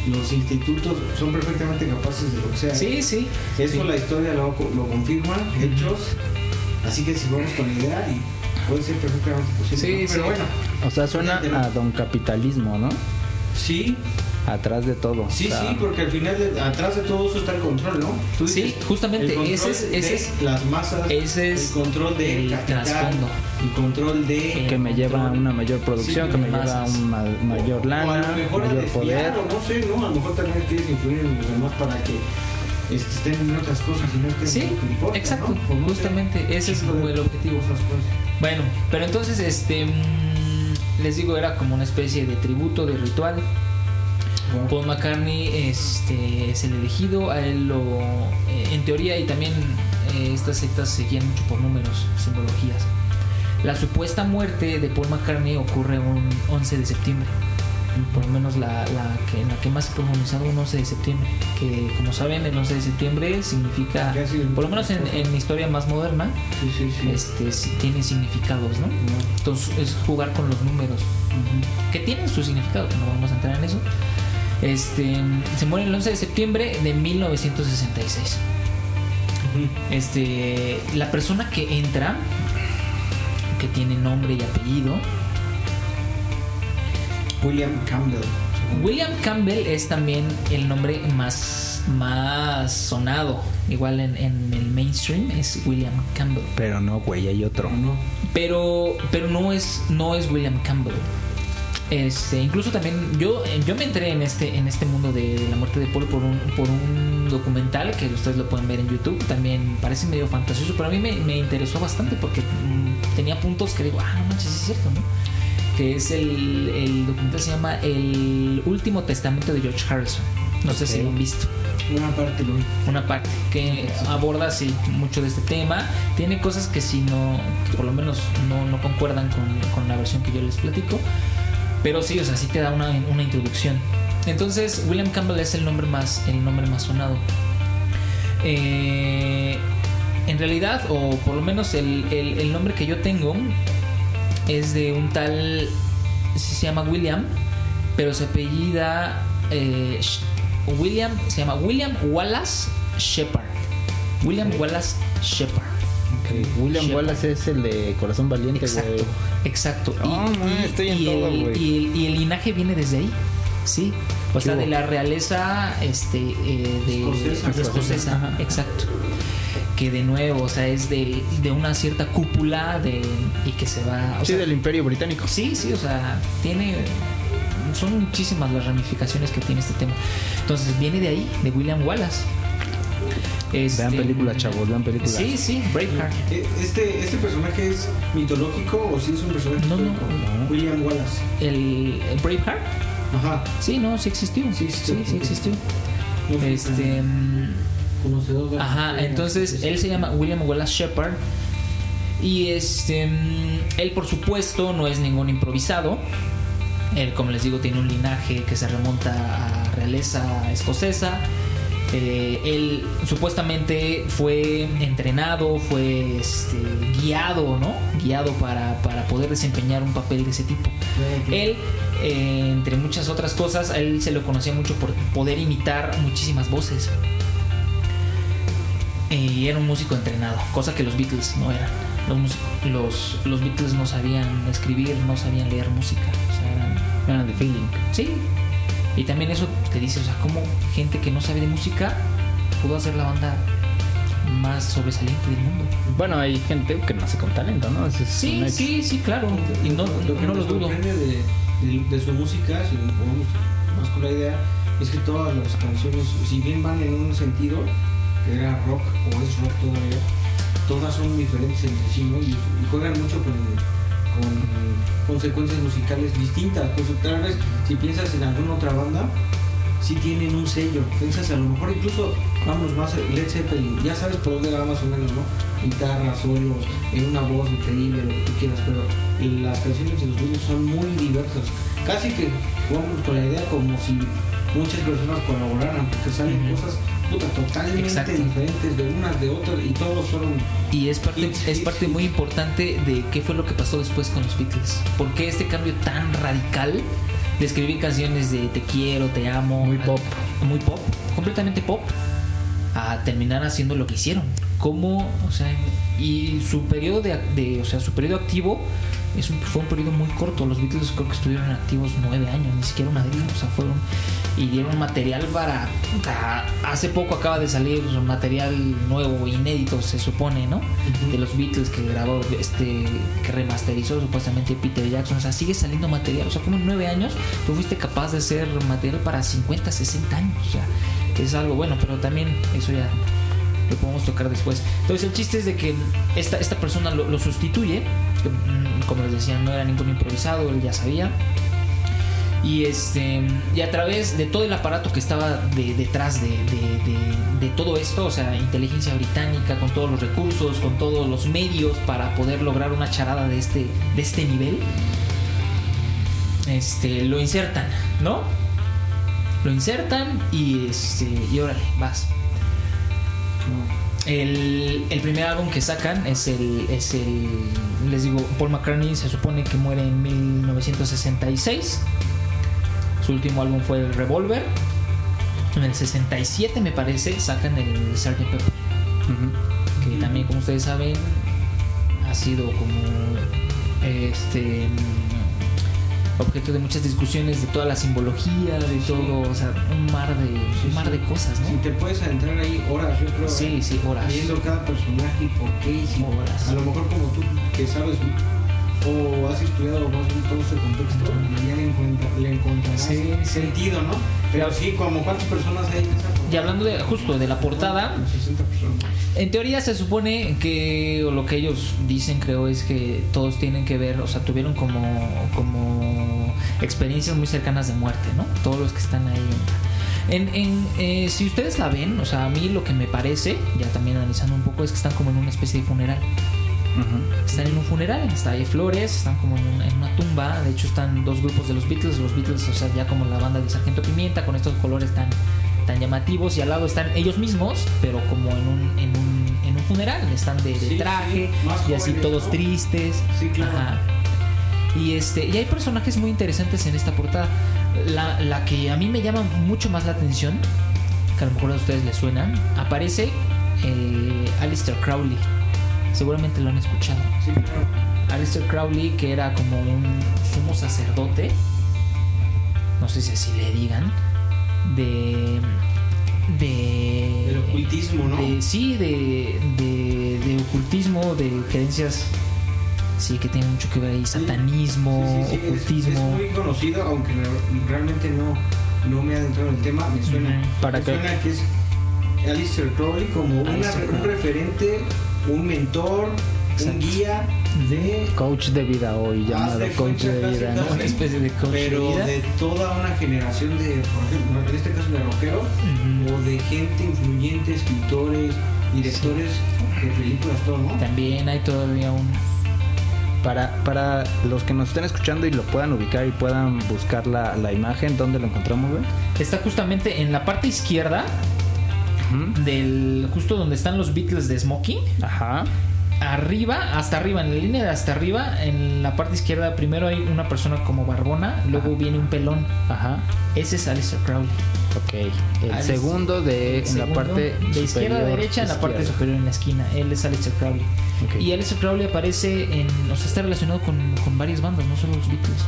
los institutos son perfectamente capaces de lo que sea. ¿eh? Sí, sí. Eso sí. la historia lo, lo confirma, hechos, así que si vamos con la idea y puede ser perfectamente posible. Sí, ¿no? Pero sí. bueno, O sea, suena a don capitalismo, ¿no? sí, Atrás de todo. Sí, O sea, sí, porque al final, de- atrás de todo eso está el control, ¿no? Tú Sí, justamente, el ese es- ese de es- las masas, ese es el control de el capital, trasfondo. el control de que me lleva a una mayor producción, Sí, que me masas. lleva a un ma- mayor O- o a lana, lo mejor a mayor desviar, poder. o no sé, ¿no? A lo mejor también quieres influir en los demás para que este, estén en otras cosas y no estén Sí, en importa, exacto, justamente, ese es como el objetivo. cosas, pues. Bueno, pero entonces, este. mm, Les digo, era como una especie de tributo, de ritual. Paul McCartney este, es el elegido, a él lo. eh, en teoría, y también eh, estas sectas seguían mucho por números, simbologías. La supuesta muerte de Paul McCartney ocurre un 11 de septiembre. Por lo menos la, la que, la que más se ha pronunciado un 11 de septiembre. Que como saben, el 11 de septiembre significa, por lo menos en, en historia más moderna, Sí, sí, sí. este, tiene significados, ¿no? Entonces es jugar con los números, que tienen su significado, no vamos a entrar en eso. Este, se muere el 11 de septiembre de 1966. Ujú. Este, la persona que entra, que tiene nombre y apellido, William Campbell. William Campbell es también el nombre más, más sonado, igual en, en el mainstream es William Campbell. Pero no, güey, hay otro. ¿O no? Pero, pero no es, no es William Campbell. Este, incluso también yo, yo me entré en este, en este mundo de, de la muerte de Paul por un, por un documental que ustedes lo pueden ver en YouTube. También parece medio fantasioso, pero a mí me, me interesó bastante porque mm, tenía puntos que digo, ah, no manches, es cierto, ¿no? Que es el, el documental se llama El último testamento de George Harrison. No sé si lo han visto Una parte vi. una parte que aborda sí mucho de este tema tiene cosas que sí no que por lo menos no, no concuerdan con, con la versión que yo les platico pero sí o sea sí te da una, una introducción. Entonces William Campbell es el nombre más el nombre más sonado. Eh, en realidad o por lo menos el, el- el nombre que yo tengo es de un tal se llama William pero se apellida eh, William se llama William Wallace Shepard. William Wallace Shepard William Shepard. Wallace es el de Corazón Valiente, exacto güey. exacto man, estoy en y todo, el, y, el, y el linaje viene desde ahí sí o ¿Qué sea hubo? de la realeza este eh, de Escocesa. de escocesa, Ajá. exacto que de nuevo, o sea, es de, de una cierta cúpula de, y que se va... O Sí, sea, del Imperio Británico. Sí, sí, o sea, tiene. Son muchísimas las ramificaciones que tiene este tema. Entonces, viene de ahí, de William Wallace. Este- Vean películas, chavos, vean películas. Sí, sí, Braveheart. Eh, Este, ¿Este personaje es mitológico o si es un personaje No, no, no. William Wallace. El, el Braveheart. Ajá. Sí, no, sí existió. Sí Sí, existió. sí, existió. No Este. tan mm, conocedor de Ajá, entonces él se llama William Wallace Shepard. Y este. mm, Él, por supuesto, no es ningún improvisado. Él, como les digo, tiene un linaje que se remonta a realeza escocesa. Eh, él supuestamente fue entrenado, fue este, guiado, ¿no? Guiado para, para poder desempeñar un papel de ese tipo. Él, eh, entre muchas otras cosas, a él se lo conocía mucho por poder imitar muchísimas voces. Y era un músico entrenado, cosa que los Beatles no eran. Los, los Beatles no sabían escribir, no sabían leer música. O sea, eran- Eran de feeling. sí. Y también eso te dice, o sea, cómo gente que no sabe de música pudo hacer la banda más sobresaliente del mundo. Bueno, hay gente que nace con talento, ¿no? Es Sí, sí, sí, claro. Y no, lo que no lo dudo. de, de- de su música, si nos ponemos más con la idea, es que todas las canciones, si bien van en un sentido, que era rock o es rock todavía, todas son diferentes entre sí, ¿no? Y, y juegan mucho con, con consecuencias musicales distintas. Pues tal vez si piensas en alguna otra banda, sí tienen un sello. Piensas a lo mejor incluso, vamos más, Led Zeppelin, ya sabes por dónde va más o menos, ¿no? Guitarra, solos, en una voz increíble, lo que tú quieras, pero las canciones de los Beatles son muy diversas. Casi que jugamos con la idea como si muchas personas colaboraran, porque salen cosas puta, totalmente Exacto. diferentes de unas de otras y todos fueron Y es parte, Hits, es hits, parte hits. muy importante de qué fue lo que pasó después con los Beatles. ¿Por qué este cambio tan radical de escribir canciones de te quiero, te amo? Muy a- pop. Muy pop, completamente pop, a terminar haciendo lo que hicieron. ¿Cómo? O sea, y su periodo de, de- o sea, su periodo activo es un- fue un periodo muy corto. Los Beatles creo que estuvieron activos nueve años, ni siquiera una década. O sea, fueron y dieron material para. hace poco acaba de salir material nuevo, inédito, se supone, ¿no? Ujú. De los Beatles que grabó, este, que remasterizó supuestamente Peter Jackson. O sea, sigue saliendo material. O sea, como en nueve años tú fuiste capaz de hacer material para 50, 60 años. O sea, es algo bueno, pero también eso ya lo podemos tocar después. Entonces el chiste es de que esta, esta persona lo, lo sustituye, que, mm, como les decía, no era ningún improvisado, él ya sabía. Y, este, y a través de todo el aparato que estaba de- detrás de, de- de- de todo esto, o sea, inteligencia británica, con todos los recursos, con todos los medios para poder lograr una charada de este, de este nivel, este, lo insertan, ¿no? Lo insertan y, este, y órale, vas. El, el primer álbum que sacan es el, es el. Les digo, Paul McCartney se supone que muere en 1966. Su último álbum fue el Revolver. En el 67, me parece, sacan el Sgt. Pepper. Que también, como ustedes saben, ha sido como. Este. Objeto de muchas discusiones de toda la simbología, de todo, o sea, un mar de, Sí, un mar sí. de cosas, Si ¿no? te puedes adentrar ahí horas, yo creo. Sí, ¿eh? sí, horas. Viendo cada personaje y por qué. Y si, Horas. A lo mejor como tú que sabes o has estudiado más bien todo este contexto, ya le, encuentra, le encontrarás Sí, sentido, ¿no? Pero sí, como cuántas personas hay en esa Y hablando de justo de la portada, 60 personas. En teoría se supone que, o lo que ellos dicen creo es que todos tienen que ver, o sea, tuvieron como, como experiencias muy cercanas de muerte, ¿no? Todos los que están ahí. En, en, eh, si ustedes la ven, o sea, a mí lo que me parece, ya también analizando un poco, es que están como en una especie de funeral. Están en un funeral, está ahí flores, están como en, un- en una tumba. De hecho, están dos grupos de los Beatles. Los Beatles, o sea, ya como la banda del Sargento Pimienta, con estos colores tan, tan llamativos. Y al lado están ellos mismos, pero como en un, en un, en un funeral. Están de, de Sí, traje sí, y así jóvenes, todos ¿no? tristes. Sí, claro. Ajá. Y, este, y hay personajes muy interesantes en esta portada. La, la que a mí me llama mucho más la atención, que a lo mejor a ustedes les suena, aparece eh, Alistair Crowley. Seguramente lo han escuchado. Sí, claro. Alistair Crowley, que era como un sumo sacerdote, no sé si así le digan, de, de. Del ocultismo, ¿no? de- sí, de, de, de ocultismo, de creencias. Sí, que tiene mucho que ver ahí. Satanismo, Sí, sí, ocultismo. Es, muy conocido, aunque re- realmente no, no me ha adentrado en el tema. Me suena. ¿Para me suena que es Alistair Crowley como una- un referente, un mentor, Exacto. un guía de Coach de vida hoy, llamado de coach cuenta de casi, vida, casi. ¿no? Una especie de coach de pero vida. de toda una generación de, por ejemplo, en este caso de rockeros, o de gente influyente, escritores, directores de películas, todo, ¿no? También hay todavía un. Para, para los que nos estén escuchando y lo puedan ubicar y puedan buscar la, la imagen, ¿dónde lo encontramos, güey? Está justamente en la parte izquierda Del. justo donde están los Beatles de Smoking. Ajá. Arriba, hasta arriba, en la línea de hasta arriba, en la parte izquierda, primero hay una persona como barbona, luego Ajá. viene un pelón. Ajá. Ese es Alistair Crowley. Ok. El Alice- segundo de El en la parte de izquierda a derecha en la parte izquierda. superior en la esquina. Él es Alistair Crowley. Y Alistair Crowley aparece en. O sea, está relacionado con, con varias bandas, no solo los Beatles.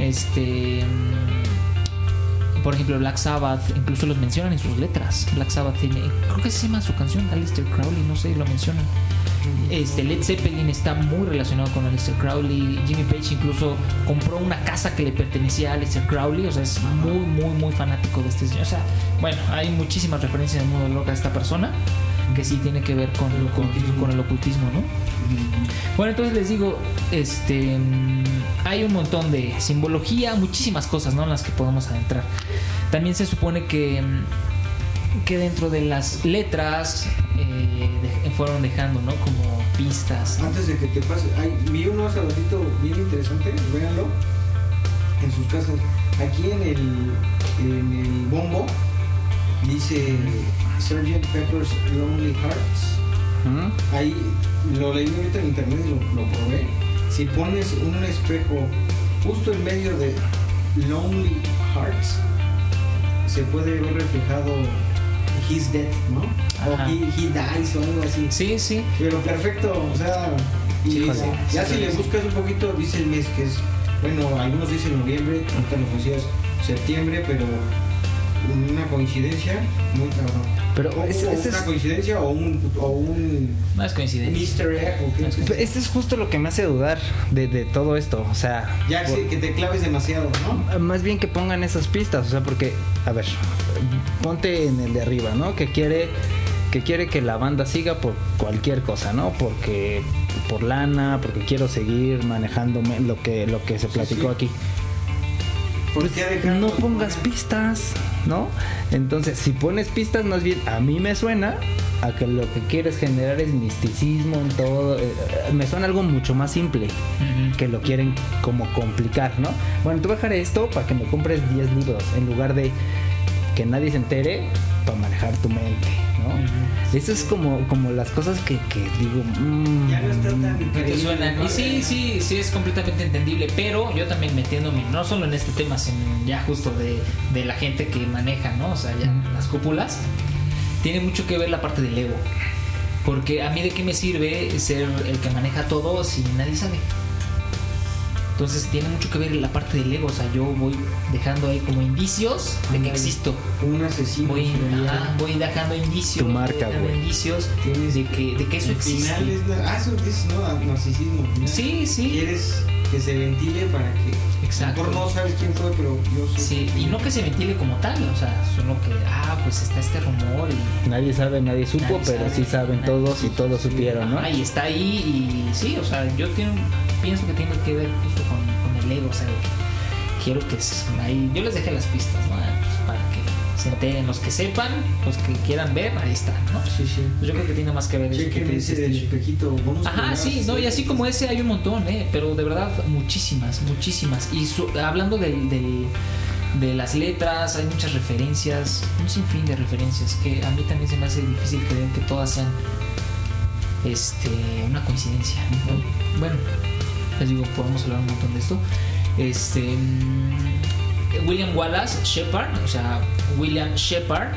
Este. Por ejemplo, Black Sabbath, incluso los mencionan en sus letras. Black Sabbath tiene. Creo que se llama su canción, Alistair Crowley, no sé, lo mencionan. Este, Led Zeppelin está muy relacionado con Aleister Crowley. Jimmy Page incluso compró una casa que le pertenecía a Aleister Crowley. O sea, es muy, muy, muy fanático de este señor. O sea, bueno, hay muchísimas referencias en el mundo loca de esta persona que sí tiene que ver con, con, con el ocultismo, ¿no? Bueno, entonces les digo, este, hay un montón de simbología, muchísimas cosas, ¿no? En las que podemos adentrar. También se supone que, que dentro de las letras eh, de- fueron dejando, ¿no? Como pistas. Antes de que te pase, ay, vi uno hace ratito bien interesante, véanlo en sus casas. Aquí en el, en el bombo dice Sgt. Pepper's Lonely Hearts. Ahí lo leí ahorita en internet y lo, lo probé. Si pones un espejo justo en medio de Lonely Hearts, se puede ver reflejado He's Dead, ¿no? Ajá. O he, he Dies o algo así. Sí, sí. Pero perfecto, o sea, y ya Sí, si le buscas un poquito, dice el mes que es, bueno, algunos dicen noviembre, ahorita nos decías septiembre, pero una coincidencia muy cabrón. Pero o, ese- o ese una es- coincidencia o un, o un es coincidencia. Easter egg o qué. Es Pues Este es justo lo que me hace dudar de, de todo esto. O sea, Ya por- que, te claves demasiado, ¿no? más bien que pongan esas pistas. O sea, porque, a ver, ponte en el de arriba, ¿no? Que quiere que quiere que la banda siga por cualquier cosa, ¿no? Porque por lana, porque quiero seguir manejándome lo que lo que se Sí, platicó sí. aquí. ¿Por qué dejarlo no pongas pistas, ¿no? Entonces, si pones pistas, más bien a mí me suena a que lo que quieres generar es misticismo en todo. eh, eh, me suena algo mucho más simple que lo quieren como complicar, ¿no? Bueno, te voy a dejar esto para que me compres 10 libros en lugar de que nadie se entere para manejar tu mente, ¿no? Ujú. Eso es como, como las cosas que, que digo. mm, Ya no está tan No te increíble, suenan. Y sí, sí, sí es completamente entendible, pero yo también metiéndome, no solo en este tema, sino ya justo de, de la gente que maneja, ¿no? O sea, ya las cúpulas, tiene mucho que ver la parte del ego. Porque a mí de qué me sirve ser el que maneja todo si nadie sabe. Entonces tiene mucho que ver la parte del ego, o sea, yo voy dejando ahí como indicios de que existo. Un asesino. Voy, ajá, voy dejando indicios, Tu marca, güey. indicios Tienes- de que, de que eso Al final existe. es ah, eso es no, narcisismo. al final. Sí, sí. Quieres que se ventile para que. Exacto. Mejor no sabes quién fue, pero yo sé. Sí, y no que se ventile como tal, o sea, solo que, ah, pues está este rumor y... Nadie sabe, nadie supo, Nadie pero sabe, sí saben nadie todos y todos sí. supieron, ¿no? Ajá, y está ahí y sí, o sea, yo tengo- pienso que tiene que ver justo con, con el ego, o sea, quiero que ahí, yo les dejé las pistas, ¿no? Pues para que se enteren, los que sepan, los que quieran ver, ahí está, ¿no? Sí, sí. Pues yo creo que tiene más que ver eso que te dice espejito. Ajá, sí, no, y así como ese hay un montón, ¿eh? Pero de verdad, muchísimas, muchísimas. Y su- hablando del, del- de las letras, hay muchas referencias, un sinfín de referencias que a mí también se me hace difícil creer que todas sean este, una coincidencia. ¿no? Bueno, les digo, podemos hablar un montón de esto. Este, mm, William Wallace Shepard, o sea, William Shepard,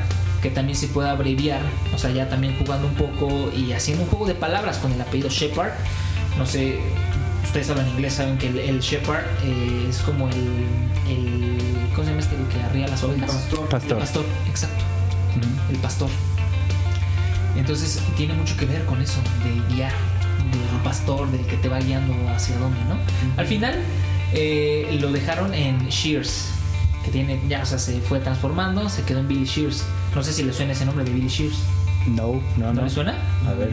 que también se puede abreviar, o sea, ya también jugando un poco y haciendo un juego de palabras con el apellido Shepard. No sé, ustedes hablan inglés, saben que el, el Shepard eh, es como el, el. ¿Cómo se llama este? El que arría las ovejas. pastor. Pastor. El pastor, exacto. el pastor. Entonces tiene mucho que ver con eso, de guiar, del pastor, del que te va guiando hacia dónde, ¿no? Al final eh, lo dejaron en Shears, que tiene, ya, o sea, se fue transformando, se quedó en Billy Shears. No sé si le suena ese nombre de Billy Shears. No, no, ¿No, no. le suena? A ver.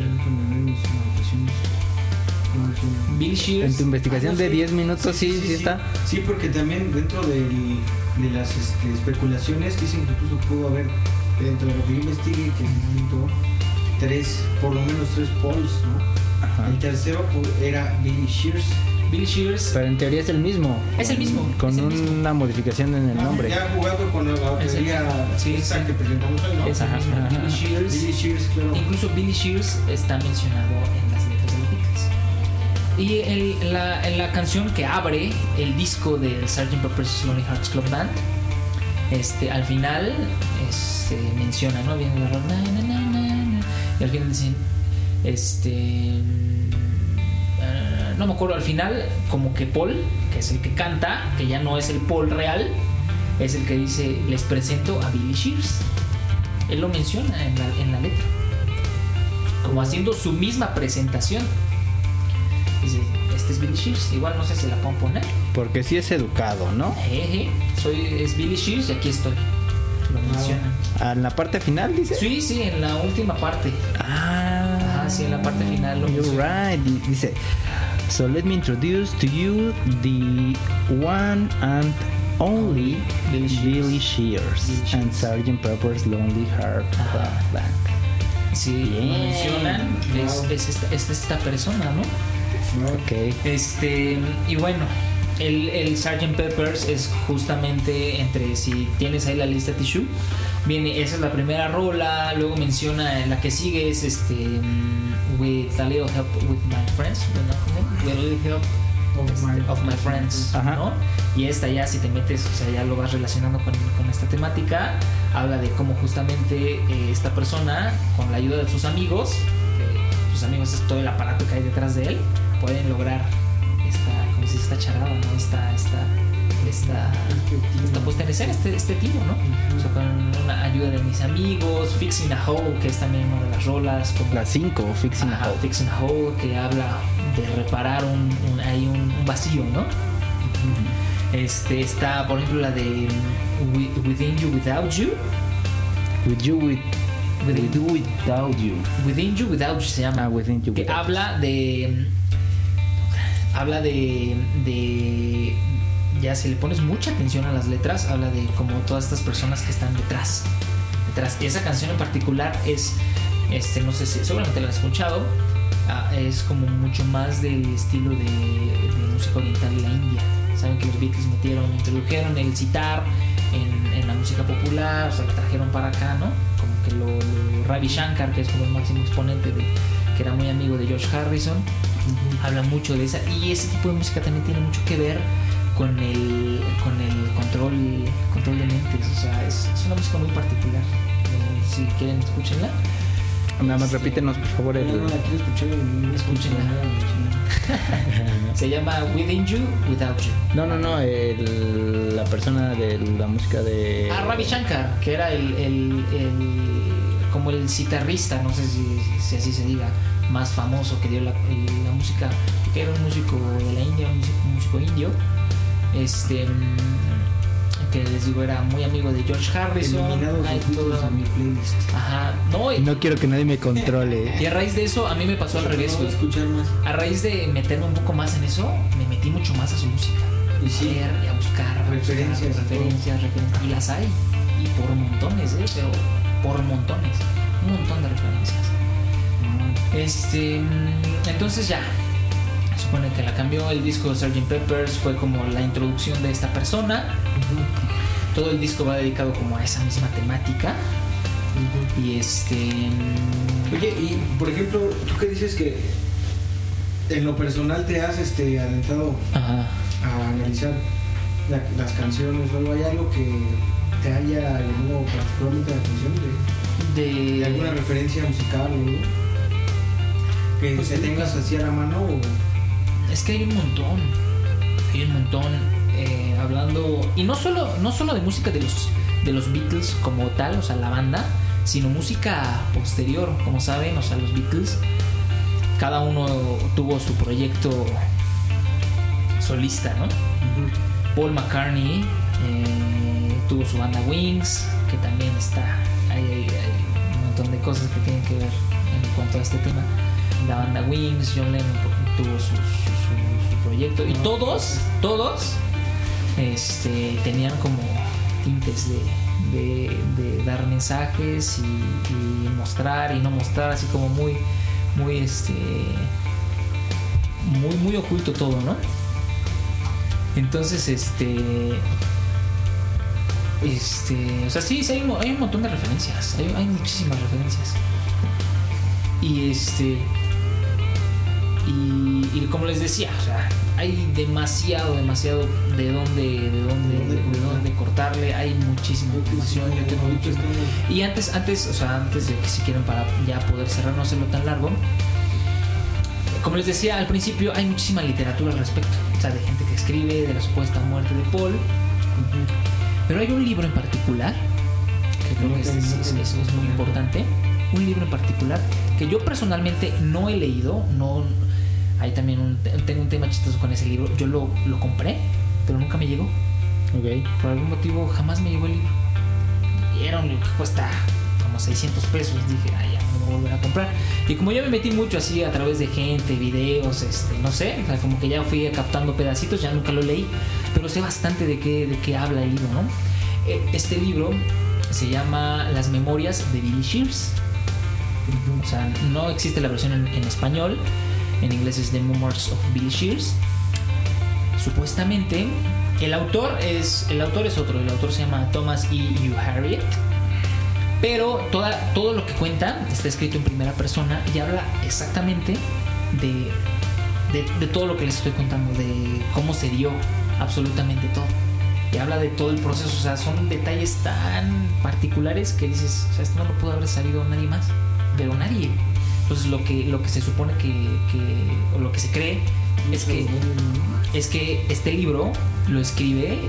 Billy Shears. En tu investigación Ah, no, de sí. 10 minutos, sí, sí, está. Sí, porque también dentro del- de las este, especulaciones dicen que incluso pudo haber, dentro de lo que yo investigué, que distinto, tres, por lo menos tres polls, ¿no? Ajá. El tercero pues, era Billy Shears. Billy Shears. Pero en teoría es el mismo. Es el mismo, Con el una mismo. modificación en el Ah, nombre. Ya jugando con la teoría sí, esa que presentamos hoy, ¿no? Es el Ajá, mismo. ajá. Billy Shears. Billy Shears, claro. Incluso Billy Shears está mencionado en las letras de los Beatles. Y el- la, en la canción que abre el disco de Sgt. Pepper's Lonely Hearts Club Band, este, al final este, menciona, ¿no? Viene la na, y al final dicen, este, no me acuerdo, al final como que Paul, que es el que canta, que ya no es el Paul real, es el que dice, les presento a Billy Shears. Él lo menciona en la, en la letra. Como haciendo su misma presentación. Dice, este es Billy Shears. Igual no sé si la puedo poner. Porque sí es educado, ¿no? Soy, es Billy Shears y aquí estoy. Lo. Ah, En la parte final dice. Sí, sí, en la última parte. Ah, Ajá, sí, en la parte final lo You're menciona. right. Di- Dice, so let me introduce to you the one and only Billy Shears. Billy Shears, Shears. and Sgt. Pepper's Lonely Heart Club ah. Band. Sí, mencionan. Es, es esta, es esta persona, ¿no? Ok. Este, y bueno, el, el Sgt. Peppers es justamente entre, si tienes ahí la lista tissue, viene, esa es la primera rola, luego menciona, la que sigue es este, mm, with a little help with my friends, with a little help Of este, my- of my friends, Ajá. ¿no? Y esta ya, si te metes, o sea, ya lo vas relacionando con, con esta temática, habla de cómo justamente eh, esta persona, con la ayuda de sus amigos, sus amigos es todo el aparato que hay detrás de él, pueden lograr esta, como se dice, esta charada, ¿no? Esta, esta, esta, esta escena, este, este tiro, ¿no? O sea, con una ayuda de mis amigos, Fixing a Hole, que es también una de las rolas, como La 5, Fixing a Hole. Fixing a Hole, que habla de reparar un, un- hay un, un vacío, ¿no? Este, está, por ejemplo, la de Wi- Within You, Without You. With you, with, Within, with you, without you. Within You, Without You se llama. Ah, within you, que habla de habla de de ya si le pones mucha atención a las letras habla de como todas estas personas que están detrás detrás. Esa canción en particular es este no sé si seguramente la has escuchado ah, es como mucho más del estilo de, música oriental de la India. Saben que los Beatles metieron introdujeron el citar en, en la música popular o sea lo trajeron para acá no como que lo, lo- Ravi Shankar que es como el máximo exponente de que era muy amigo de George Harrison habla mucho de esa y ese tipo de música también tiene mucho que ver con el con el control control de mentes o sea es, es una música muy particular. Eh, si quieren escúchenla. Nada más Este, repítenos, por favor, el... No, no, la quiero escuchar en Escúchenla. <laughs> se llama Within You Without You. No, no, no, el- la persona de la música de... ah Ravi Shankar que era el, el- el- como el citarrista no sé si, si así se diga más famoso que dio la, la música que era un músico de la India un músico, un músico indio este mm, que les digo era muy amigo de George Harrison hay a mi playlist. ajá no y, No quiero que nadie me controle. <laughs> y a raíz de eso a mí me pasó al revés No a escuchar más. a raíz de meterme un poco más en eso me metí mucho más a su música Y a sí. leer y a buscar a buscar Referencias, referencias, referencias y las hay y por montones ¿eh? pero por montones un montón de referencias este, mm, entonces ya. Supone que la cambió el disco de Sgt. Peppers, fue como la introducción de esta persona. Todo el disco va dedicado como a esa misma temática. Y este. mm, Oye, y por ejemplo, tú que dices que en lo personal te has este, adentrado Ajá. a analizar la- las canciones o algo, ¿hay algo que te haya llamado particularmente la atención de, De, de alguna referencia musical o algo? Que Pues sí. tengas así a la mano o... Es que hay un montón. Hay un montón. eh, hablando. Y no solo, no solo de música de los, de los Beatles como tal, o sea, la banda, sino música posterior. Como saben, o sea, los Beatles, cada uno tuvo su proyecto solista, ¿no? Paul McCartney eh, tuvo su banda Wings, que también está, hay, hay- hay un montón de cosas que tienen que ver en cuanto a este tema. La banda Wings, John Lennon tuvo su, su- proyecto y todos, todos este, tenían como tintes de, de- dar mensajes y, mostrar y no mostrar, así como muy, muy, este, muy, muy oculto todo, ¿no? Entonces, este, este, o sea, sí, sí hay, un hay un montón de referencias, hay, hay muchísimas referencias. Y este, y, y como les decía, o sea, hay demasiado, demasiado de dónde, de dónde, de dónde cortarle, hay muchísima información, yo tengo estamos- y antes, antes, o sea, antes de que si quieren para ya poder cerrar, no hacerlo tan largo, como les decía al principio, hay muchísima literatura al respecto. O sea, de gente que escribe de la supuesta muerte de Paul. Pero hay un libro en particular, que creo que es, es- es- es- es muy importante. Un libro en particular que yo personalmente no he leído. No, hay también un, tengo un tema chistoso con ese libro. Yo lo, lo compré, pero nunca me llegó. Ok. Por algún motivo jamás me llegó el libro. Y era un libro que cuesta como 600 pesos. Dije, ay, ya no me voy a volver a comprar. Y como yo me metí mucho así a través de gente, videos, este, no sé, o sea, como que ya fui captando pedacitos, ya nunca lo leí. Pero sé bastante de qué, de qué habla el libro, ¿no? Eh, Este libro se llama Las Memorias de Billy Shears. O sea, no existe la versión en, en español. En inglés es The Memoirs of Billy Shears. Supuestamente, el autor es el autor es otro. El autor se llama Thomas E. U. Harriet. Pero toda, todo lo que cuenta está escrito en primera persona y habla exactamente de, de, de todo lo que les estoy contando, de cómo se dio absolutamente todo. Y habla de todo el proceso, o sea, son detalles tan particulares que dices, o sea, esto no lo pudo haber sabido nadie más, pero nadie. Entonces lo que, lo que se supone que, que- o lo que se cree es que, es que este libro lo escribe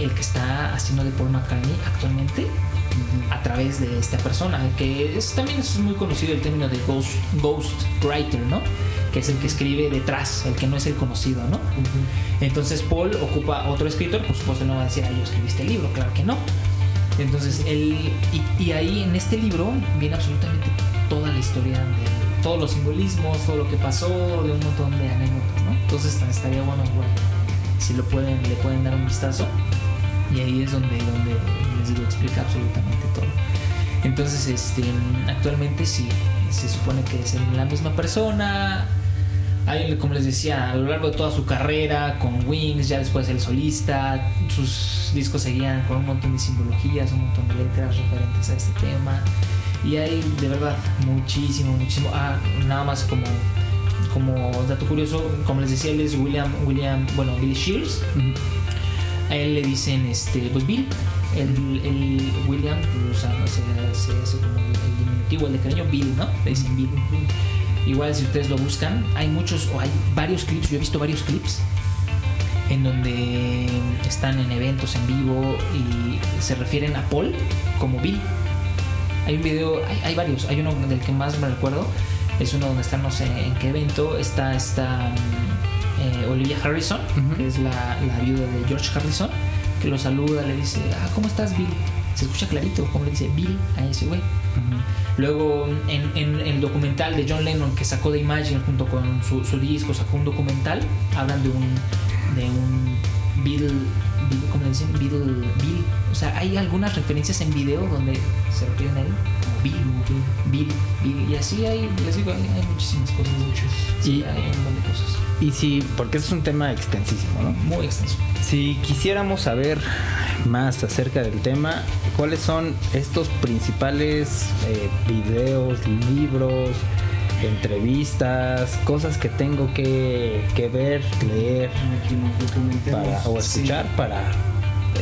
el que está haciendo de Paul McCartney actualmente a través de esta persona, que es también es muy conocido el término de ghost, ghost writer, ¿no? Que es el que escribe detrás, el que no es el conocido, ¿no? Entonces Paul ocupa otro escritor, por supuesto no va a decir, ah, yo escribí este libro, claro que no. Entonces él, y, y ahí en este libro viene absolutamente toda la historia de todos los simbolismos, todo lo que pasó, de un montón de anécdotas, ¿no? Entonces estaría bueno, igual, si lo pueden, le pueden dar un vistazo. Y ahí es donde, donde les digo, explica absolutamente todo. Entonces, este, actualmente sí, se supone que es la misma persona. Hay, como les decía, a lo largo de toda su carrera, con Wings, ya después el solista, sus discos seguían con un montón de simbologías, un montón de letras referentes a este tema. Y hay de verdad muchísimo, muchísimo. Ah, nada más como, como dato curioso, como les decía, él es William, William, bueno, Billy Shears. A él le dicen, este, pues Bill. El, el William, pues, o sea, no se hace como el, el diminutivo, el de cariño, Bill, ¿no? Le dicen Bill. Igual si ustedes lo buscan, hay muchos, o hay varios clips, yo he visto varios clips en donde están en eventos en vivo y se refieren a Paul como Bill. Hay un video, hay, hay varios, hay uno del que más me recuerdo, es uno donde está no sé en qué evento, está esta mm, eh, Olivia Harrison, Ujú. que es la, la viuda de George Harrison, que lo saluda, le dice, ah, ¿cómo estás Bill? Se escucha clarito, como le dice Bill a ese güey. Luego, en, en el documental de John Lennon que sacó de Imagine junto con su, su disco, sacó un documental, hablan de un, de un Bill, Bill, ¿cómo le dicen? Bill, Bill. O sea, hay algunas referencias en video donde se refieren a él como Bill, Bill, Bill. Y así hay, les digo, hay, hay muchísimas cosas. Y- Sí, hay un montón de cosas. Y si, porque es un tema extensísimo, ¿no? Muy extenso. Si quisiéramos saber más acerca del tema, ¿cuáles son estos principales eh, videos, libros, entrevistas, cosas que tengo que, que ver, leer para, o Sí. escuchar para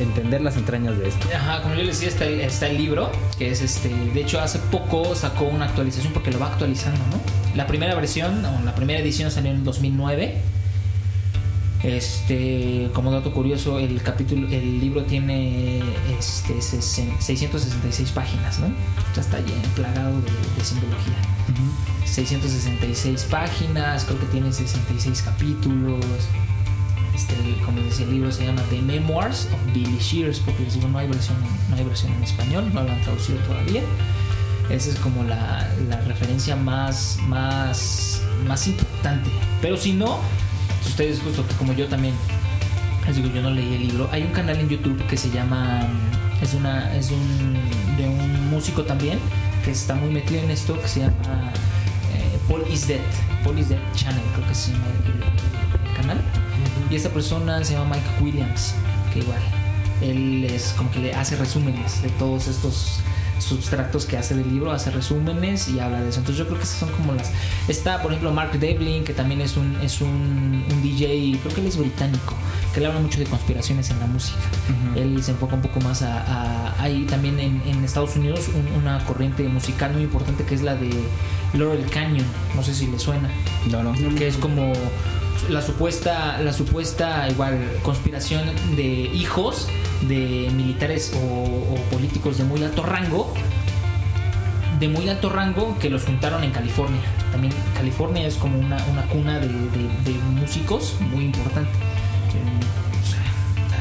entender las entrañas de esto? Ajá, como yo les decía, está, está el libro, que es este. De hecho, hace poco sacó una actualización porque lo va actualizando, ¿no? La primera versión, o la primera edición salió en 2009. Este, como dato curioso, el capítulo, el libro tiene este, 666 páginas, ¿no? Ya está lleno, plagado de, de simbología. 666 páginas, creo que tiene 66 capítulos. Este, como decía, el libro se llama The Memoirs of Billy Shears, porque les digo, no hay versión, no hay versión en español, no lo han traducido todavía. Esa es como la, la referencia más, más, más importante. Pero si no, ustedes justo como yo también les digo yo no leí el libro hay un canal en YouTube que se llama es una es un de un músico también que está muy metido en esto que se llama eh, Paul is Dead Paul is Dead Channel creo que se llama el, el canal. Y esta persona se llama Mike Williams que igual él es como que le hace resúmenes de todos estos subtractos que hace del libro, hace resúmenes y habla de eso. Entonces yo creo que esas son como las... Está, por ejemplo, Mark Devlin, que también es un, es un, un DJ, creo que él es británico, que le habla mucho de conspiraciones en la música. Él se enfoca un poco más a... a- hay también en, en Estados Unidos un- una corriente musical muy importante que es la de Laurel Canyon, no sé si le suena No, no. que es como la supuesta la supuesta igual conspiración de hijos de militares o, o políticos de muy alto rango de muy alto rango que los juntaron en California también California es como una, una cuna de, de- de músicos muy importante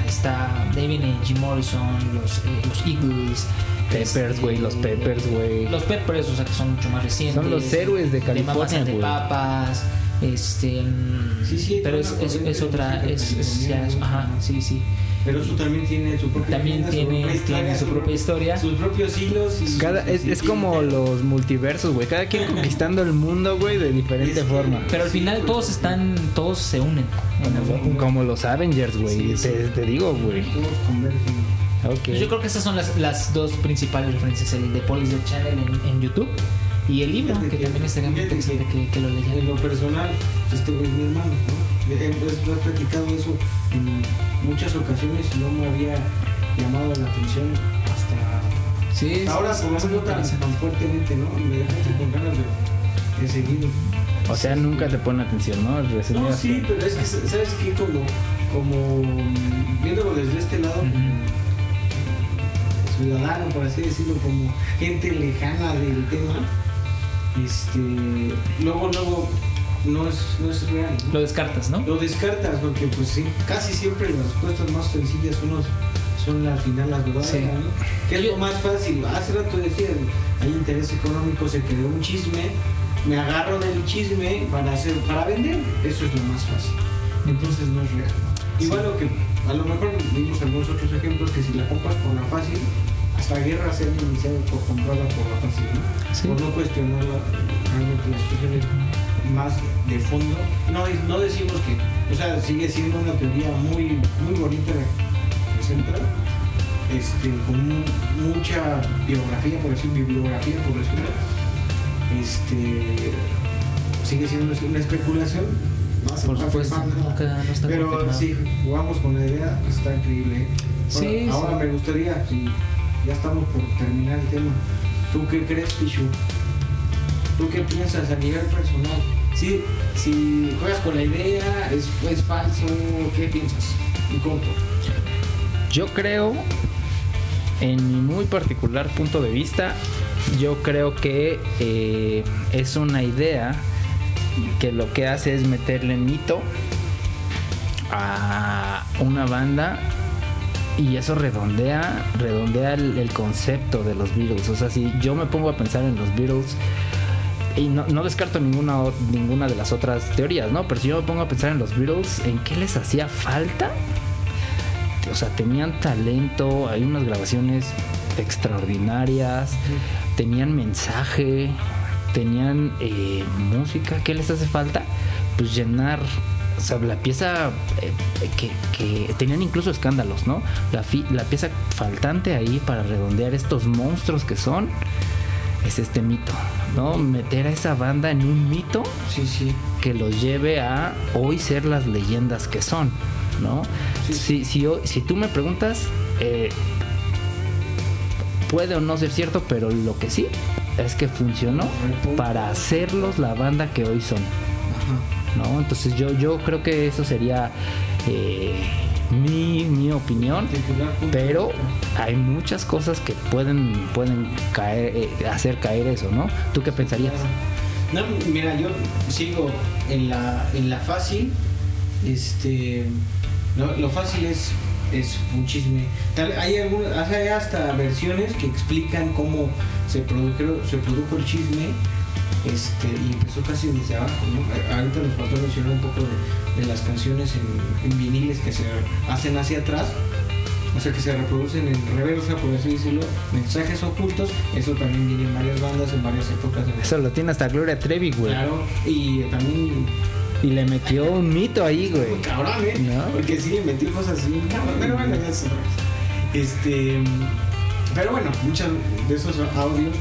está David y Jim Morrison los, eh, los Eagles Peppers, este, güey, los Peppers, güey. los Peppers, o sea que son mucho más recientes. Son los héroes de California, Mamas the güey. Papas. Este. mm, Sí, sí, pero es es, es, otra. Es, es- ya ajá, sí, sí. Pero eso también tiene su propia También vida, su tiene, propia historia, tiene su propia historia. sus propios hilos. Y Cada, es, es como los multiversos, güey. Cada quien conquistando el mundo, güey, de diferente Es que- forma. Pero al final todos están. Todos se unen. en algún Como, como los Avengers, güey. Sí, te, sí. te digo, güey. Todos convergen. Ok. Pues Yo creo que esas son las, las dos principales referencias: el de Police Channel en, en YouTube y el libro, que que- también estaría muy interesante que, que lo En leyeran. lo personal, este güey es mi hermano, ¿no? He, he platicado eso en muchas ocasiones y no me había llamado la atención hasta, Sí, hasta ahora, lo sí, tan, tan fuertemente, ¿no? Y me dejaste con ganas de, de seguir. O sea, nunca te pone atención, ¿no? No, sí, pero es que, ¿sabes qué? Como, como viéndolo desde este lado, Ujú. ciudadano, por así decirlo, como gente lejana del tema, este, luego, luego, no es, no es real, ¿no? Lo descartas, ¿no? Lo descartas porque pues sí, casi siempre las respuestas más sencillas son, los- son al final las verdaderas, Sí. ¿no? Que es lo más fácil. Hace rato decía, hay interés económico, se creó un chisme, me agarro del chisme para hacer, para vender, eso es lo más fácil. Entonces no es real. Igual lo que a lo mejor vimos algunos otros ejemplos que si la compras por la fácil, hasta guerras se han iniciado por comprarla por la ¿no? Sí. Por no cuestionar las situaciones más de fondo. No, no decimos que, o sea, sigue siendo una teoría muy, muy bonita de presentar, este, con mu- mucha biografía, por decir, bibliografía, por decirlo. Este, sigue siendo una especulación. Se Por supuesto, nunca no está Pero confirmado. sí, jugamos con la idea, está increíble. Sí, Ahora, ahora sí. me gustaría, si ya estamos por terminar el tema, ¿tú qué crees, Pichu? ¿Tú qué piensas a nivel personal? Sí, si juegas con la idea, es, es falso, ¿qué piensas? En corto. Yo creo, en mi muy particular punto de vista, yo creo que eh, es una idea que lo que hace es meterle mito a una banda y eso redondea, redondea el, concepto de los Beatles. O sea, si yo me pongo a pensar en los Beatles y no, descarto ninguna, ninguna de las otras teorías, ¿no? Pero si yo me pongo a pensar en los Beatles, ¿en qué les hacía falta? o sea, tenían talento, hay unas grabaciones extraordinarias, tenían mensaje, tenían eh, música, ¿qué les hace falta? Pues llenar, o sea, la pieza eh, que, que tenían incluso escándalos, ¿no? La, fi- la pieza faltante ahí para redondear estos monstruos que son es este mito, ¿no? Meter a esa banda en un mito Sí, sí. que los lleve a hoy ser las leyendas que son, ¿no? Sí. Si, si, si tú me preguntas, eh, puede o no ser cierto, pero lo que sí es que funcionó para hacerlos la banda que hoy son. Ajá. ¿No? Entonces yo, yo creo que eso sería eh, mi, mi opinión, pero hay muchas cosas que pueden, pueden caer, eh, hacer caer eso, ¿no? ¿Tú qué pensarías? No, mira, yo sigo en la, en la fácil. Este, lo, lo fácil es, es un chisme. Hay, algunas, hay hasta versiones que explican cómo se, produjeron, se produjo el chisme este, y empezó casi desde abajo. ¿no? Ahorita nos faltó mencionar un poco de, de las canciones en, en viniles que se hacen hacia atrás. O sea, que se reproducen en reversa, por así decirlo, mensajes ocultos. Eso también viene en varias bandas, en varias épocas. de Eso lo tiene hasta Gloria Trevi, güey. Claro, y también Y le metió un mito ahí, güey. cabrón, ¿eh? No. Porque sí le metió cosas así. cabrón, Pero bueno, ya es. Este. Pero bueno, muchos de esos audios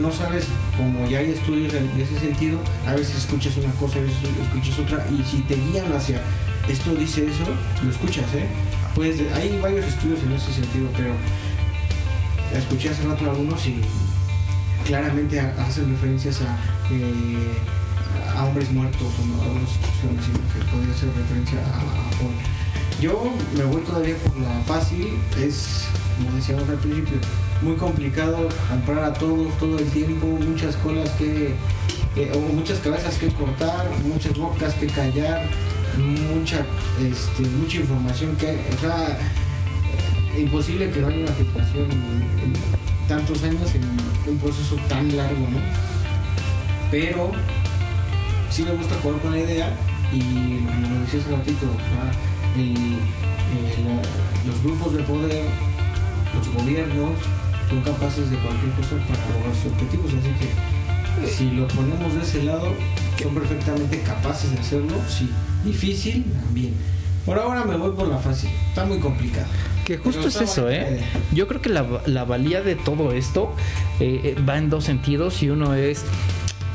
no sabes, como ya hay estudios en ese sentido, a veces escuchas una cosa, a veces escuchas otra, y si te guían hacia esto dice eso, lo escuchas, ¿eh? Pues hay varios estudios en ese sentido, pero escuché hace rato algunos y claramente ha- hacen referencias a, eh, a hombres muertos o a sino que podría hacer referencia a, a. Yo me voy todavía por la fácil, es, como decíamos al principio, muy complicado comprar a todos todo el tiempo, muchas colas que, o muchas cabezas que cortar, muchas bocas que callar, mucha, este, mucha información que, o sea, imposible que no haya una filtración en, tantos años en un proceso tan largo, ¿no? Pero sí me gusta jugar con la idea y como decía hace ratito, la- los grupos de poder, los gobiernos son capaces de cualquier cosa para lograr sus objetivos, así que si lo ponemos de ese lado, son perfectamente capaces de hacerlo, sí. Difícil, también. Por ahora me voy por la fácil, está muy complicado. Que justo es eso, ¿eh? Yo creo que la, la valía de todo esto eh, eh, va en dos sentidos y uno es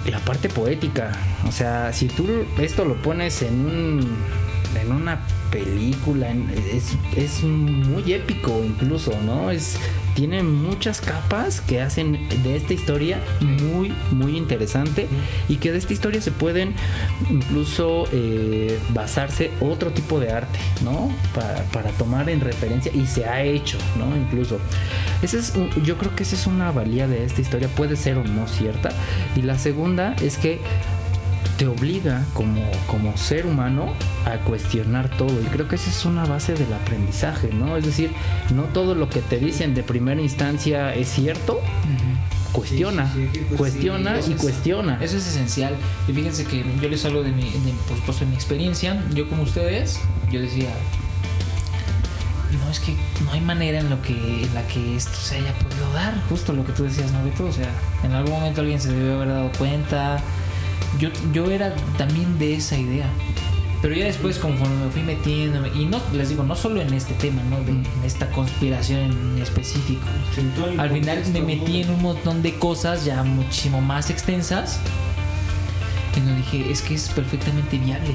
la parte poética. O sea, si tú esto lo pones en un en una película, es, es muy épico incluso, ¿no? Es tiene muchas capas que hacen de esta historia muy, muy interesante y que de esta historia se pueden incluso eh, basarse otro tipo de arte, ¿no? Para, para tomar en referencia y se ha hecho, ¿no? Incluso. Ese es yo creo que esa es una valía de esta historia, puede ser o no cierta. Y la segunda es que te obliga como, como ser humano a cuestionar todo. Y creo que esa es una base del aprendizaje, ¿no? Es decir, no todo lo que te dicen de primera instancia es cierto. Cuestiona, Sí, sí, sí, pues, cuestiona y es- cuestiona. Eso es esencial. Y fíjense que yo les hablo de mi, de, por supuesto, de mi experiencia. Yo como ustedes, yo decía, no es que no hay manera en lo que en la que esto se haya podido dar. Justo lo que tú decías, ¿no, Beto? O sea, en algún momento alguien se debió haber dado cuenta. Yo, yo era también de esa idea. Pero ya después, conforme me fui metiendo, y no, les digo, no solo en este tema, ¿no? De, en esta conspiración en específico. Al final me metí en un montón de cosas ya muchísimo más extensas. Y no dije, es que es perfectamente viable.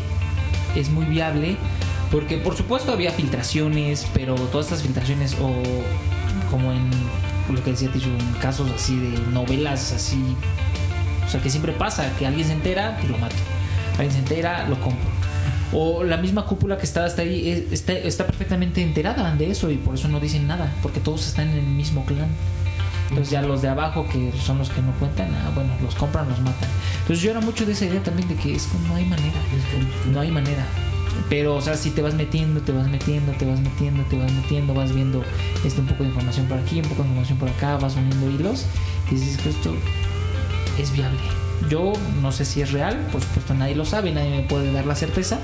Es muy viable. Porque por supuesto había filtraciones, pero todas estas filtraciones o como en lo que decía Ticho, en casos así de novelas así. Sea que siempre pasa, que alguien se entera, pues lo mato. Alguien se entera, lo compro. O la misma cúpula que está hasta ahí es- está, está perfectamente enterada de eso y por eso no dicen nada, porque todos están en el mismo clan. Entonces ya los de abajo, que son los que no cuentan, ah, bueno, los compran, los matan. Entonces yo era mucho de esa idea también de que es que no hay manera, no hay manera. Pero, o sea, si te vas metiendo, te vas metiendo, te vas metiendo, te vas metiendo, vas viendo este, un poco de información por aquí, un poco de información por acá, vas uniendo hilos y dices que esto es viable. Yo no sé si es real, por supuesto nadie lo sabe, nadie me puede dar la certeza,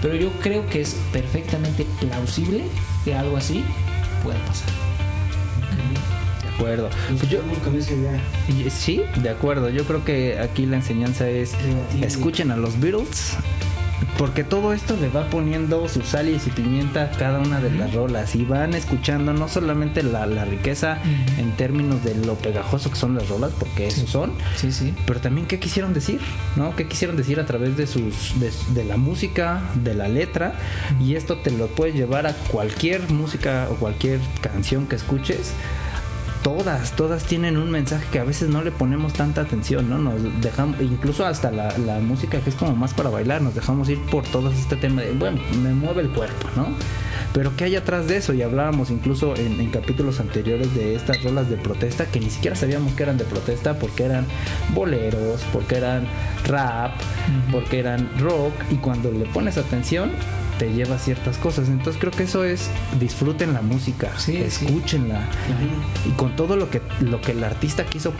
pero yo creo que es perfectamente plausible que algo así pueda pasar. De acuerdo. Nos Yo, con esa idea. sí, de acuerdo. Yo creo que aquí la enseñanza es escuchen a los Beatles. Porque todo esto le va poniendo su sal y su pimienta a cada una de las rolas y van escuchando no solamente la, la riqueza en términos de lo pegajoso que son las rolas, porque eso son, Sí, sí. pero también qué quisieron decir, ¿no? ¿Qué quisieron decir a través de sus de, de la música, de la letra? Y esto te lo puedes llevar a cualquier música o cualquier canción que escuches todas, todas tienen un mensaje que a veces no le ponemos tanta atención, ¿no? Nos dejamos, incluso hasta la, la música que es como más para bailar, nos dejamos ir por todo este tema de, bueno, me mueve el cuerpo, ¿no? Pero ¿qué hay atrás de eso? Y hablábamos incluso en, en, capítulos anteriores de estas rolas de protesta que ni siquiera sabíamos que eran de protesta porque eran boleros, porque eran rap, porque eran rock. Y cuando le pones atención, te lleva a ciertas cosas. Entonces creo que eso es disfruten la música, Sí, escúchenla. Y con todo lo que lo que el artista quiso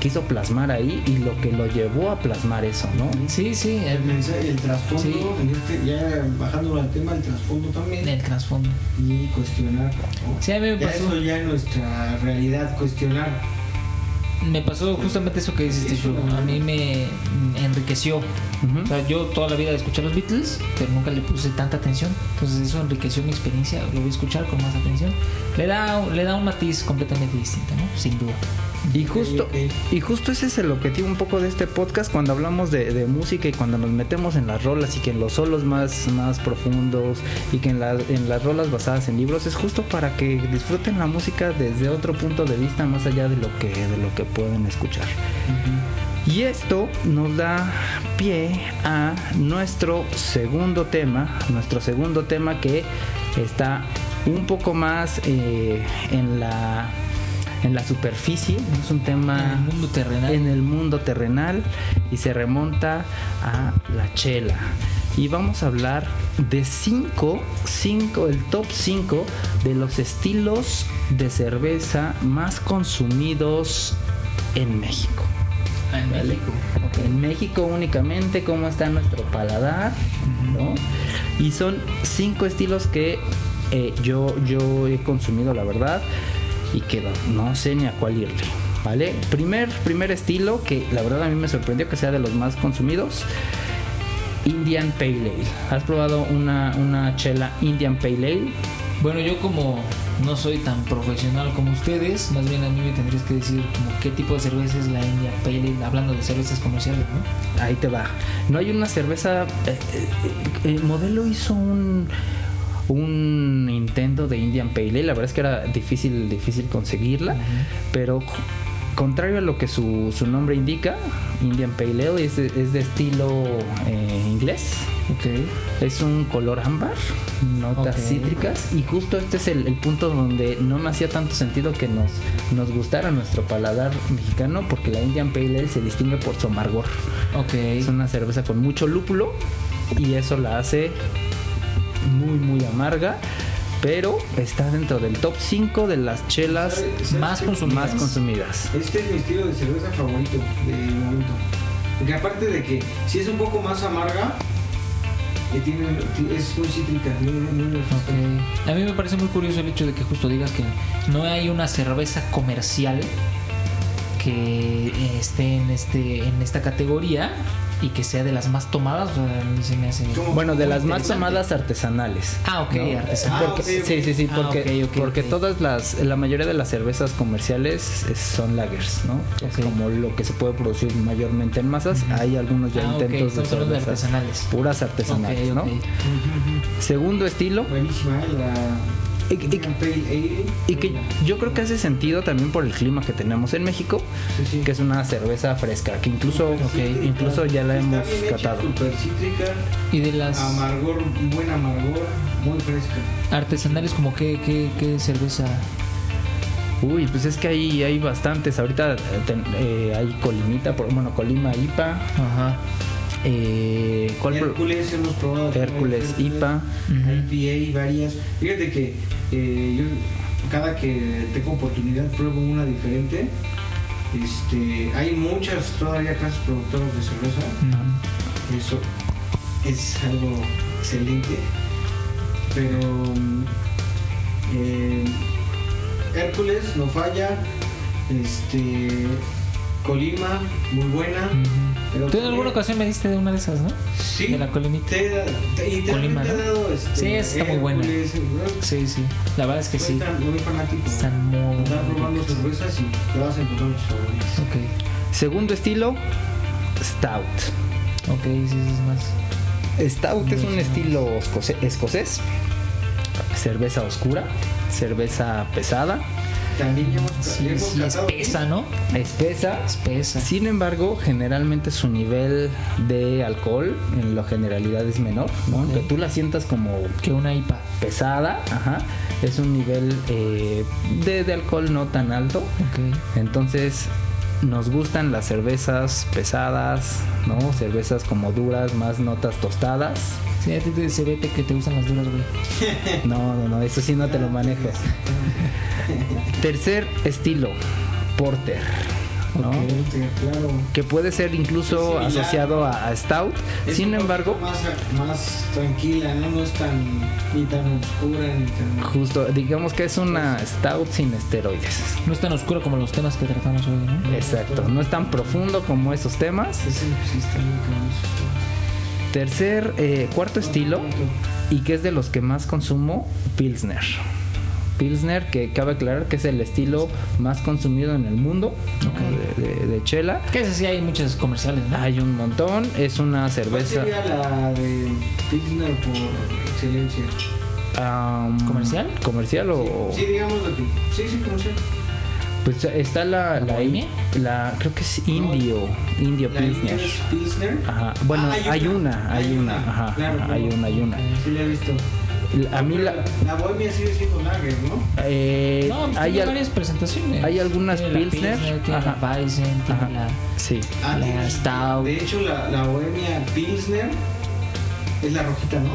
quiso plasmar ahí y lo que lo llevó a plasmar eso, ¿no? Sí, sí, El el, mensaje, el trasfondo, Sí. en este, ya bajando al tema, el trasfondo también. el trasfondo. Y cuestionar. ¿no? Sí, a mí me Ya eso ya en nuestra realidad, cuestionar. Me pasó justamente eso que dices, Tishu. A mí me enriqueció. Ujú. O sea, yo toda la vida escuché los Beatles, pero nunca le puse tanta atención. Entonces eso enriqueció mi experiencia. Lo voy a escuchar con más atención. Le da, le da un matiz completamente distinto, ¿no? Sin duda. Y justo, y justo ese es el objetivo un poco de este podcast cuando hablamos de, de música y cuando nos metemos en las rolas y que en los solos más, más profundos y que en, la- en las rolas basadas en libros es justo para que disfruten la música desde otro punto de vista más allá de lo que, de lo que pueden escuchar. Y esto nos da pie a nuestro segundo tema, nuestro segundo tema que está un poco más eh, en la en la superficie, es un tema En el mundo terrenal. en el mundo terrenal y se remonta a la chela. Y vamos a hablar de cinco, cinco, el top 5 de los estilos de cerveza más consumidos en México. Ah, en ¿vale? México. En México únicamente cómo está nuestro paladar, ¿no? Y son cinco estilos que eh, yo, yo he consumido, la verdad, y que no, sé ni a cuál irle, ¿vale? Primer, primer estilo que la verdad a mí me sorprendió que sea de los más consumidos. Indian Pale Ale. ¿Has probado una, una chela Indian Pale Ale? Bueno, yo como no soy tan profesional como ustedes, más bien a mí me tendrías que decir como qué tipo de cerveza es la India Pale Ale, hablando de cervezas comerciales, ¿no? Ahí te va. No hay una cerveza. eh, eh, eh, Modelo hizo un un intento de Indian Pale Ale. La verdad es que era difícil difícil conseguirla, pero contrario a lo que su, su nombre indica, Indian Pale Ale es de, es de estilo eh, inglés. Ok. Es un color ámbar, notas cítricas y justo este es el, el punto donde no me hacía tanto sentido que nos, nos gustara nuestro paladar mexicano porque la Indian Pale Ale se distingue por su amargor. Ok. Es una cerveza con mucho lúpulo y eso la hace muy muy amarga, pero está dentro del top 5 de las chelas ¿Sabe- sabe más consumidas. más consumidas. Este es mi estilo de cerveza favorito del momento. Porque aparte de que si es un poco más amarga, eh, tiene, es muy cítrica, muy, muy. A mí me parece muy curioso el hecho de que justo digas que no hay una cerveza comercial que esté en este en esta categoría y que sea de las más tomadas, o sea, a mí se me hace ¿Cómo? Bueno, de las más tomadas artesanales. Ah, ok, ¿no? artesanal. Porque- Ah, ok, ok. Sí, sí, sí, Ah, porque, porque todas las, la mayoría de las cervezas comerciales es- son lagers, ¿no? Es como lo que se puede producir mayormente en masas. Hay algunos ya Ah, intentos de cervezas artesanales. Puras artesanales, ¿no? ok. Segundo estilo, Buenísima, ¿eh? la Y- y- y que yo creo que hace sentido también por el clima que tenemos en México, Sí, sí. que es una cerveza fresca, que incluso, incluso ya la hemos catado. Cítrica, Y de las amargor, buen amargor, muy fresca. artesanales, como qué, qué, qué cerveza. Uy, pues es que hay, hay bastantes. Ahorita eh, ten- eh, hay Colimita, por, bueno, Colima IPA. Ajá. Eh, ¿Cuál pro- Hércules hemos probado. también, Hércules IPA. Ujú. IPA, varias. Fíjate que eh, yo cada que tengo oportunidad pruebo una diferente. Este, hay muchas todavía casas productoras de cerveza. Eso es algo excelente. Pero eh, Hércules no falla. Este Colima, muy buena. Pero Tú en alguna ocasión me diste de una de esas, ¿no? Sí, De la colimita. te, te, y te, Colima, ¿no? dado, este, Sí, esa está muy buena. Sí, sí. La verdad es que Soy sí. tan- muy fanático. Están muy Andar probando ricas. cervezas y ya vas a encontrar tus favoritos. Ok. Segundo estilo, Stout. Ok, sí, sí, es más. Stout es un estilo escocés. Cerveza oscura, cerveza pesada. También hemos, Sí, sí, espesa, ¿no? Espesa. Espesa. Sin embargo, generalmente su nivel de alcohol en la generalidad es menor, ¿no? Aunque tú la sientas como Que una IPA. pesada, ajá, es un nivel eh, de, de alcohol no tan alto. Entonces, nos gustan las cervezas pesadas, ¿no? Cervezas como duras, más notas tostadas. Sí, a ti te- se ve que te gustan las duras, güey. <laughs> No, no, no, eso sí no te lo manejo. <laughs> Tercer estilo, porter, ¿no? Ok. Sí, Claro. Que puede ser incluso asociado a, a stout. Es Sin un embargo, Más, más tranquila, ¿no? No es tan, ni tan oscura, ni tan... justo, digamos que es una stout sin esteroides. No es tan oscuro como los temas que tratamos hoy, ¿no? Exacto, no es tan profundo como esos temas. Tercer, eh, cuarto estilo, y que es de los que más consumo, Pilsner. Pilsner, que cabe aclarar que es el estilo más consumido en el mundo ¿no? de, de- de chela. Que ese sí hay muchos comerciales, ¿no? Hay un montón, es una ¿Cuál cerveza sería la de Pilsner por excelencia? am, ¿Comercial? ¿Comercial o...? Sí, digamos lo que... Sí, sí, comercial. Pues está la... ¿La la, creo que es Indio, Indio La Pilsner. Pilsner. Ajá. Bueno, Ah, hay, una, hay una, ajá, claro, ajá, claro. hay una, hay una. Sí, la he visto. A mí la... La bohemia sigue siendo lager, ¿no? eh, No, pues hay tiene al- varias presentaciones. hay algunas Tiene la Pilsner, tiene ajá. la Weizen, tiene Ajá. la... Sí. Ah, La Stout. De hecho, la, la bohemia Pilsner es la rojita, ¿no?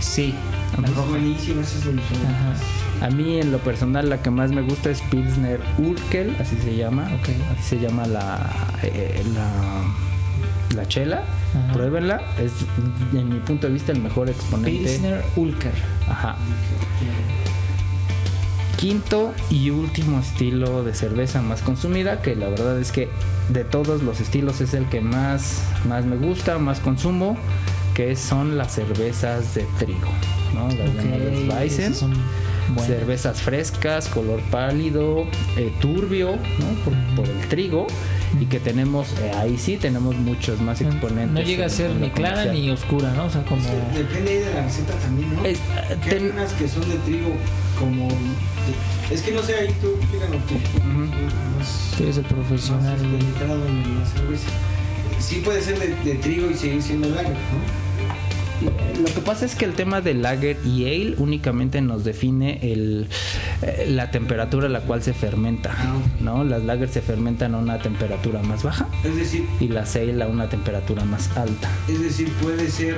Sí, Es roja. buenísima, esa es el Ajá. A mí en lo personal la que más me gusta es Pilsner Urkel, así se llama. Ok. Así se llama la, eh, la, la chela. Ajá. Pruébenla. Es, en mi punto de vista, el mejor exponente. Pilsner Ulker. Ajá. Quinto y último estilo de cerveza más consumida, que la verdad es que de todos los estilos es el que más, más me gusta, más consumo, que son las cervezas de trigo, ¿no? Las llamadas Ok, Weizen. son Cervezas frescas, color pálido, eh, turbio, ¿no? Por, por el trigo. Y que tenemos, eh, ahí sí tenemos muchos más exponentes. No llega a ser ni clara comercial. ni oscura, ¿no? O sea, como... Es que depende ahí de la receta también, ¿no? Que hay ten- unas que son de trigo como... Es que no sé, ahí tú explícanos tú. Más- Tú eres el profesional. más en la cerveza. Sí puede ser de, de trigo y seguir siendo lager, ¿no? Lo que pasa es que el tema del lager y ale únicamente nos define el, eh, la temperatura a la cual se fermenta, Ah. ¿no? Las lagers se fermentan a una temperatura más baja Es decir, y las ale a una temperatura más alta. es decir, puede ser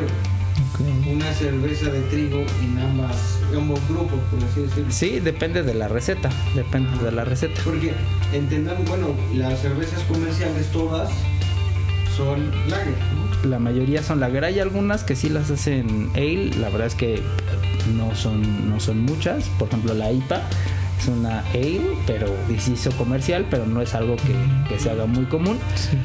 una cerveza de trigo en ambas, ambos grupos, por así decirlo. Sí, depende de la receta, depende de la receta. Porque entendamos, bueno, las cervezas comerciales todas son lager, ¿no? La mayoría son lager, hay algunas que sí las hacen ale, la verdad es que no son, no son muchas, por ejemplo la IPA es una ale, pero sí hizo comercial, pero no es algo que, que se haga muy común. Sí.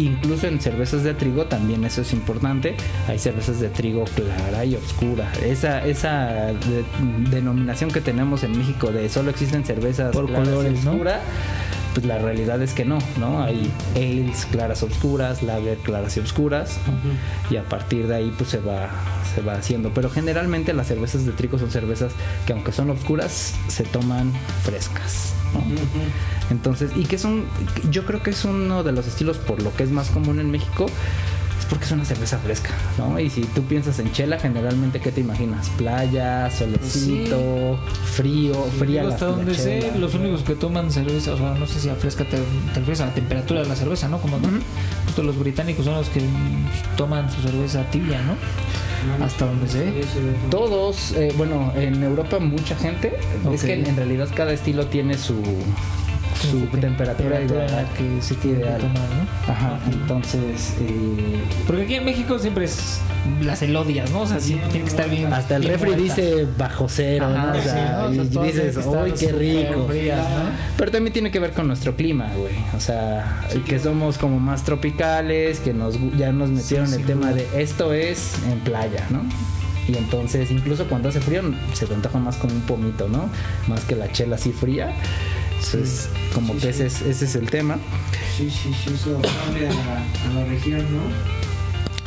Incluso en cervezas de trigo también eso es importante. Hay cervezas de trigo clara y oscura. Esa, esa de- denominación que tenemos en México de solo existen cervezas Por claras colores, y ¿no? Pues la realidad es que no, ¿no? Hay ales claras oscuras, lager claras y oscuras, ¿no? y a partir de ahí pues se va se va haciendo. Pero generalmente las cervezas de trigo son cervezas que aunque son oscuras se toman frescas. ¿no? Entonces, y que son, yo creo que es uno de los estilos por lo que es más común en México, porque es una cerveza fresca, ¿no? Y si tú piensas en chela, generalmente, ¿qué te imaginas? Playa, solecito, frío, fría la, hasta la donde sé, los únicos que toman cerveza, o sea, no sé si a fresca te, te refieres a la temperatura de la cerveza, ¿no? Como justo los británicos son los que mm, toman su cerveza tibia, ¿no? Hasta donde se ve. Todos, eh, bueno, en Europa mucha gente, es que en realidad cada estilo tiene su, su temperatura, en la ideal. que se tiene que Ideal. tomar, ¿no? Ajá, entonces... eh, Porque aquí en México siempre es las elodias, ¿no? O sea, sí, tiene que estar bien. Hasta el bien refri muerta. dice bajo cero, Ajá, ¿no? O sí, sea, ¿no? O sea, y dices, ¡ay, qué rico! frías, ¿no? Pero también tiene que ver con nuestro clima, güey. O sea, que somos como más tropicales, que nos ya nos metieron Sí, el tema de esto es en playa, ¿no? Y entonces, incluso cuando hace frío, se te antoja más como un pomito, ¿no? Más que la chela así fría. Entonces, como Sí, que sí. Ese, es, ese es el tema. Sí, sí, sí, eso cambia a la, a la región, ¿no?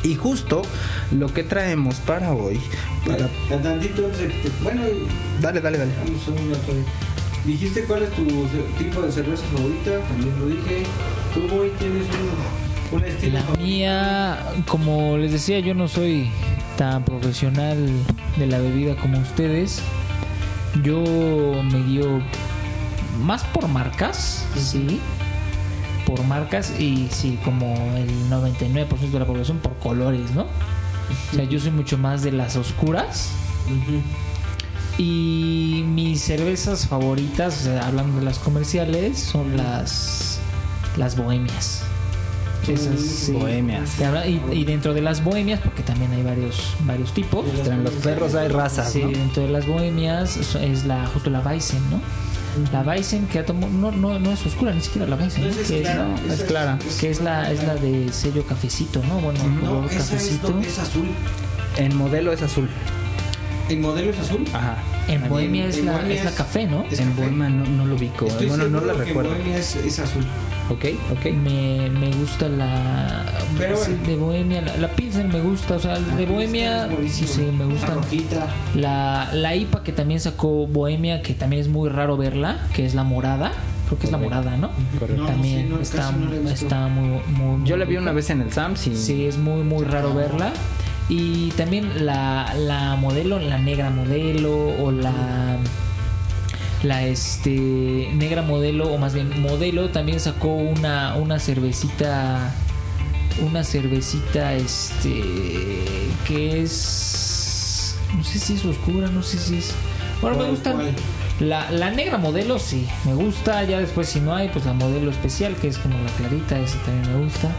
Y justo lo que traemos para hoy. Para... Tantito, bueno, Dale, dale, dale. vamos a dijiste cuál es tu tipo de cerveza favorita, también lo dije. Tú hoy tienes un, un estilo La favorito. mía, como les decía, yo no soy tan profesional de la bebida como ustedes. Yo me guío más por marcas, sí. Por marcas y sí, como el 99% de la población por colores, ¿no? O sea, yo soy mucho más de las oscuras. Y mis cervezas favoritas, o sea, hablando de las comerciales, son las las bohemias. Esas, sí. Bohemias. Y dentro de las bohemias, porque también hay varios varios tipos. Entre los perros hay razas, Sí, ¿no? dentro de las bohemias es- es la justo la Weizen, ¿no? La Weizen que ha tomado- no, no, no es oscura, ni siquiera la esa es que, es, clara, ¿no? esa es clara. que es la es la de sello cafecito, ¿no? Bueno, No, esa es, cafecito. do- es azul. En modelo es azul. ¿El modelo es azul? Ajá. En bohemia es en la bohemia es la café, ¿no? es en. Bohemia no, no lo ubico. Estoy bueno, no la recuerdo. Bohemia es, es azul. Ok, ok. me, me gusta la Pero sí, bueno. de Bohemia la, la Pilsen me gusta o sea de Bohemia sí me La gusta rojita. la, la IPA que también sacó Bohemia que también es muy raro verla que es la morada creo que es la morada no Correcto. No, también sí, no, está, no la está muy, muy, muy Yo la vi una vez en el Sams y sí es muy muy raro verla y también la, la modelo la negra modelo o la la este negra modelo o más bien modelo también sacó una una cervecita una cervecita este que es no sé si es oscura no sé si es bueno me ¿Cuál, gusta la, la negra modelo sí me gusta ya después si no hay pues la modelo especial que es como la clarita esa también me gusta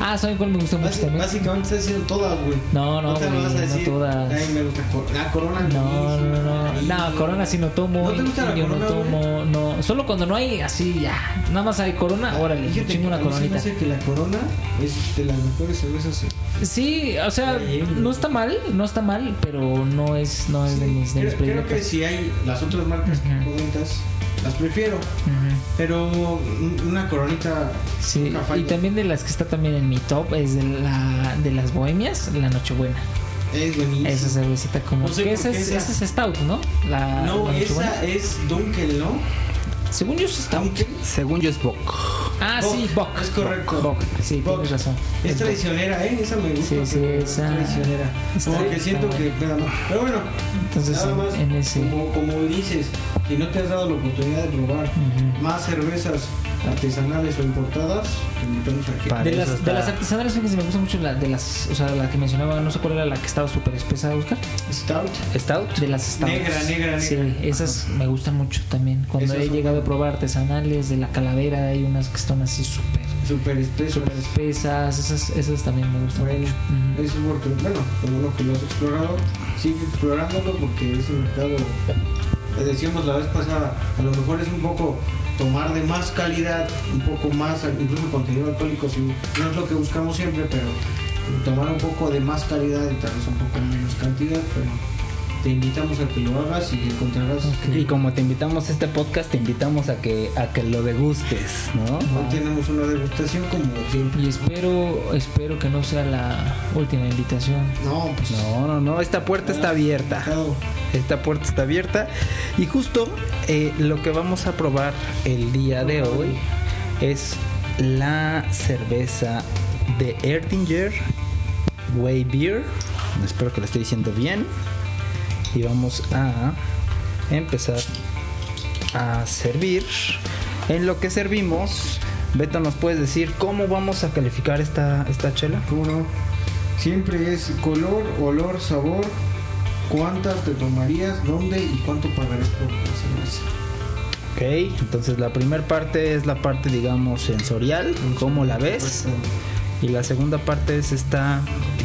ah saben cuál me gusta mucho también Básicamente estás diciendo todas, güey. No, no, te güey, vas a no decir, todas. Ay, me gusta la Corona. No, no, no, buenísima. no, Corona sí no tomo, ¿No te gusta la yo no Corona, güey? tomo, no, solo cuando no hay así ya, nada más hay Corona, órale, Fíjate chingo que una a mí coronita. hace que la Corona es de las mejores cervezas. Sí, o sea, no está mal, no está mal, pero no es, no es de Sí, mis, de mis creo, creo que si hay las otras marcas que Ujú. comentas, las prefiero. Pero un- una coronita Sí, nunca y también de las que está también en mi top es de la de las bohemias, la Nochebuena. es buenísima. Esa cervecita como No sé que esa es, esa- esa es stout, ¿no? La, no, la esa es Dunkel, ¿no? Según yo es stout. Según yo es Bock. Ah, sí, Bock. es correcto. Bock, sí, Bock. tienes razón. Es Es traicionera, ¿eh? Esa me gusta. Sí, sí, pero es esa- traicionera. está- que está siento que. pero no. Pero bueno, Entonces, nada más, en ese- como, como dices, si no te has dado la oportunidad de probar más cervezas artesanales o importadas, invitamos De las, de las artesanales, fíjense, me gusta mucho la de las, o sea, la que mencionaba, no sé cuál era la que estaba súper espesa, Oscar. Stout. Stout. De las stouts. Negra, negra, Sí, negra. esas me gustan mucho también. Cuando Esas he son llegado a probar artesanales de la calavera, hay unas que están así súper, Súper espesas. Esas, esas también me gustan Bueno, mucho. Es porque, bueno, como lo que lo has explorado, sigue explorándolo porque es un mercado, decíamos la vez pasada, a lo mejor es un poco tomar de más calidad, un poco más, incluso contenido alcohólico, si no es lo que buscamos siempre, pero tomar un poco de más calidad y tal vez un poco menos cantidad, pero te invitamos a que lo hagas y encontrarás. Ok. Y como te invitamos a este podcast, te invitamos a que a que lo degustes, ¿no? Hoy tenemos una degustación como siempre. Y espero, espero que no sea la última invitación. No, pues No, no, no, esta puerta está abierta. Esta puerta está abierta y justo eh, lo que vamos a probar el día de hoy es la cerveza de Erdinger Way Beer. Espero que lo esté diciendo bien. Y vamos a empezar a servir. En lo que servimos, Beto, ¿nos puedes decir cómo vamos a calificar esta, esta chela? ¿Cómo no? Siempre es color, olor, sabor. ¿Cuántas te tomarías? ¿Dónde? ¿Y cuánto pagarías por la cerveza? Ok, entonces la primera parte es la parte, digamos, sensorial, cómo la ves. Y la segunda parte es esta,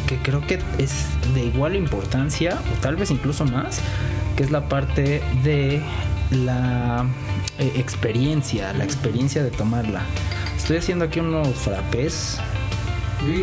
que creo que es de igual importancia, o tal vez incluso más, que es la parte de la eh, experiencia, la experiencia de tomarla. Estoy haciendo aquí unos frappés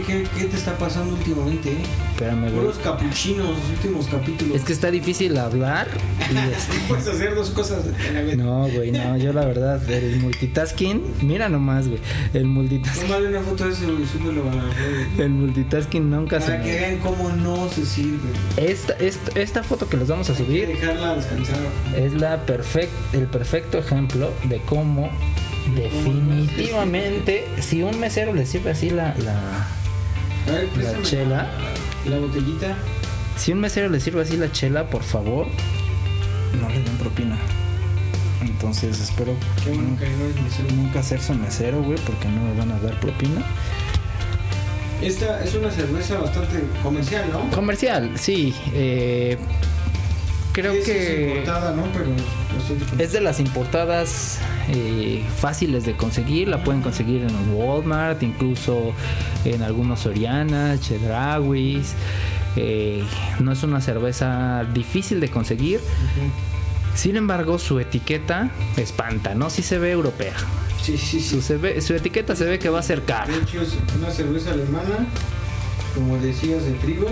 ¿qué, ¿qué te está pasando últimamente? Eh? Espérame, güey. Puros capuchinos, los últimos capítulos. Es que está difícil hablar. Y <laughs> este- puedes hacer dos cosas a la vez. No, güey, no. Yo la verdad, el multitasking. Mira nomás, güey. El multitasking. Tómale una foto de ese güey, súbelo a la red. El multitasking nunca se Para que vean cómo no se sirve. Esta, esta, esta foto que les vamos a subir dejarla descansar. es la perfect, el perfecto ejemplo de cómo definitivamente si un mesero le sirve así la, la ver, chela. La botellita. si un mesero le sirve así la chela por favor no le den propina entonces espero bueno que no nunca hacerse mesero güey porque no me van a dar propina Esta es una cerveza bastante comercial, ¿no? comercial sí eh, creo que Es importada, ¿no? Pero. Es de las importadas eh, fáciles de conseguir, la pueden conseguir en Walmart, incluso en algunos Soriana, Chedrawis. Eh, no es una cerveza difícil de conseguir, sin embargo su etiqueta espanta, ¿no? Sí se ve europea. Sí, sí, Su, sí. se ve- su etiqueta se ve que va a ser cara. De hecho, es una cerveza alemana, como decías, de trigo.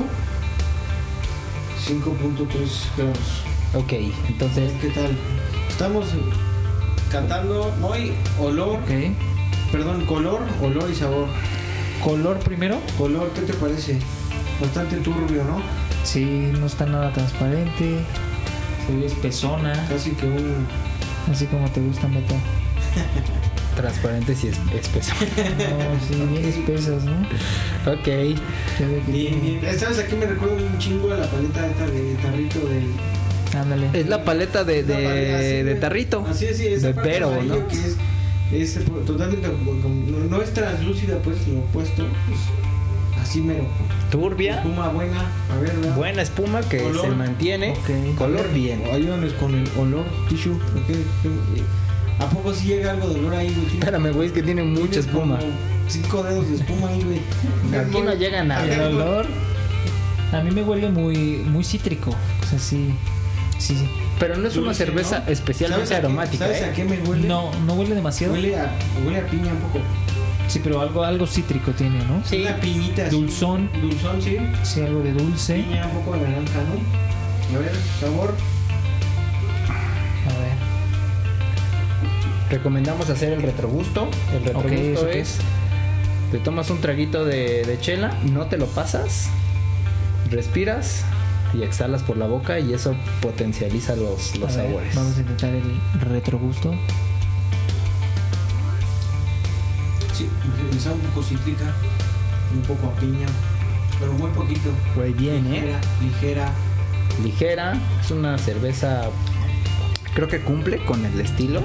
5.3 grados. Ok, entonces, ¿Qué tal? Estamos cantando hoy olor, Ok. perdón, color, olor y sabor. Color primero. Color, ¿qué te parece? Bastante turbio, ¿no? Sí, no está nada transparente. Se ve espesona. Casi que un... Así como te gusta, Beto. <laughs> transparente si es espeso. <laughs> No, sí, bien espesas, ¿no? ok, Bien, bien. ¿Sabes? Aquí me recuerda un chingo a la paleta esta de tarrito del... Ándale. es la paleta de, La paleta, así, de, de tarrito. Así es, sí, de Vero, amarillo ¿no? que es, es, totalmente no, no es translúcida pues lo opuesto pues, así mero Turbia. espuma buena a ver ¿verdad? Buena espuma que Color. se mantiene. Color bien. ayúdanos con el olor tissue ¿ok? A poco si llega algo de olor ahí güey? Espérame, güey, es que tiene mucha espuma. cinco dedos de espuma ahí güey Aquí no llega nada. El olor. A mí me huele muy, muy cítrico. O sea, sí. Sí, sí. Pero no es una Dulce, cerveza ¿no? especialmente ¿Sabes a qué- aromática. ¿sabes ¿eh? a qué me huele? No, no huele demasiado. huele a, huele a piña un poco Sí, pero algo, algo cítrico tiene, ¿no? Sí. una piñita. Dulzón. dulzón sí Sí, algo de dulce. piña un poco de naranja ¿no? a ver sabor Recomendamos hacer el retrogusto. El retrogusto ¿eso qué es. Te tomas un traguito de, de chela, no te lo pasas, respiras y exhalas por la boca y eso potencializa los, los A ver, sabores. Vamos a intentar el retrogusto. Sí, me sabe un poco cítrica, un poco a piña, pero muy poquito. Güey, bien, ¿eh? ligera, ligera. Ligera, es una cerveza. Creo que cumple con el estilo.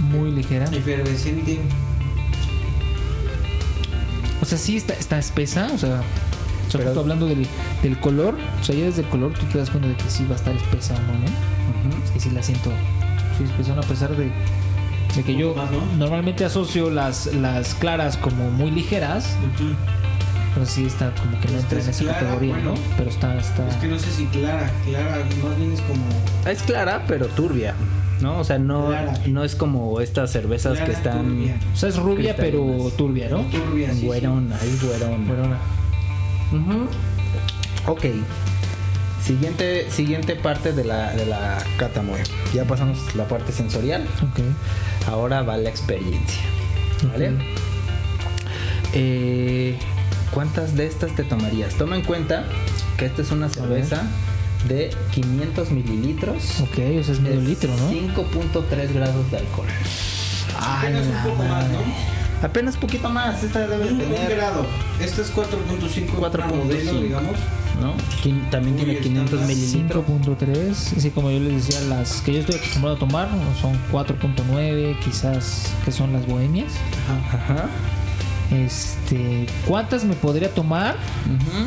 Muy ligera. efervescente. O sea, sí está, está espesa. O sea, o sea, Pero- justo hablando del, del color. O sea, ya desde el color tú te das cuenta de que sí va a estar espesa o no, ¿no? Ujú. Sí, sí la siento. Sí, espesona a pesar de, de que yo poco más, ¿no? normalmente asocio las, las claras como muy ligeras. Pero sí está como que no entra en es esa clara, categoría, bueno. ¿no? Pero está, está. Es que no sé si clara, clara, más bien es como. Es clara, pero turbia. ¿No? O sea, no, Clara. no es como estas cervezas clara, que están. turbia. O sea, es rubia pero turbia, ¿no? Turbia, sí, sí. Güerona, es güerona. Güerona. Ok. Siguiente, siguiente parte de la, de la cata Moe. Ya pasamos la parte sensorial. Ok. Ahora va la experiencia. ¿Vale? Eh, ¿Cuántas de estas te tomarías? Toma en cuenta que esta es una cerveza de 500 mililitros. Ok, o sea, es medio litro, ¿no? 5.3 grados de alcohol. Apenas un poco más. ¿no? Apenas poquito más. Esta debe Un, un tener. grado. Este es 4.5 4.5. para modelo, digamos. ¿no? También Uy, tiene 500 estándar. mililitros. 5.3, sí, como yo les decía, las que yo estoy acostumbrado a tomar son 4.9, quizás que son las bohemias. Ajá. Ajá. Este, ¿cuántas me podría tomar? Ujú.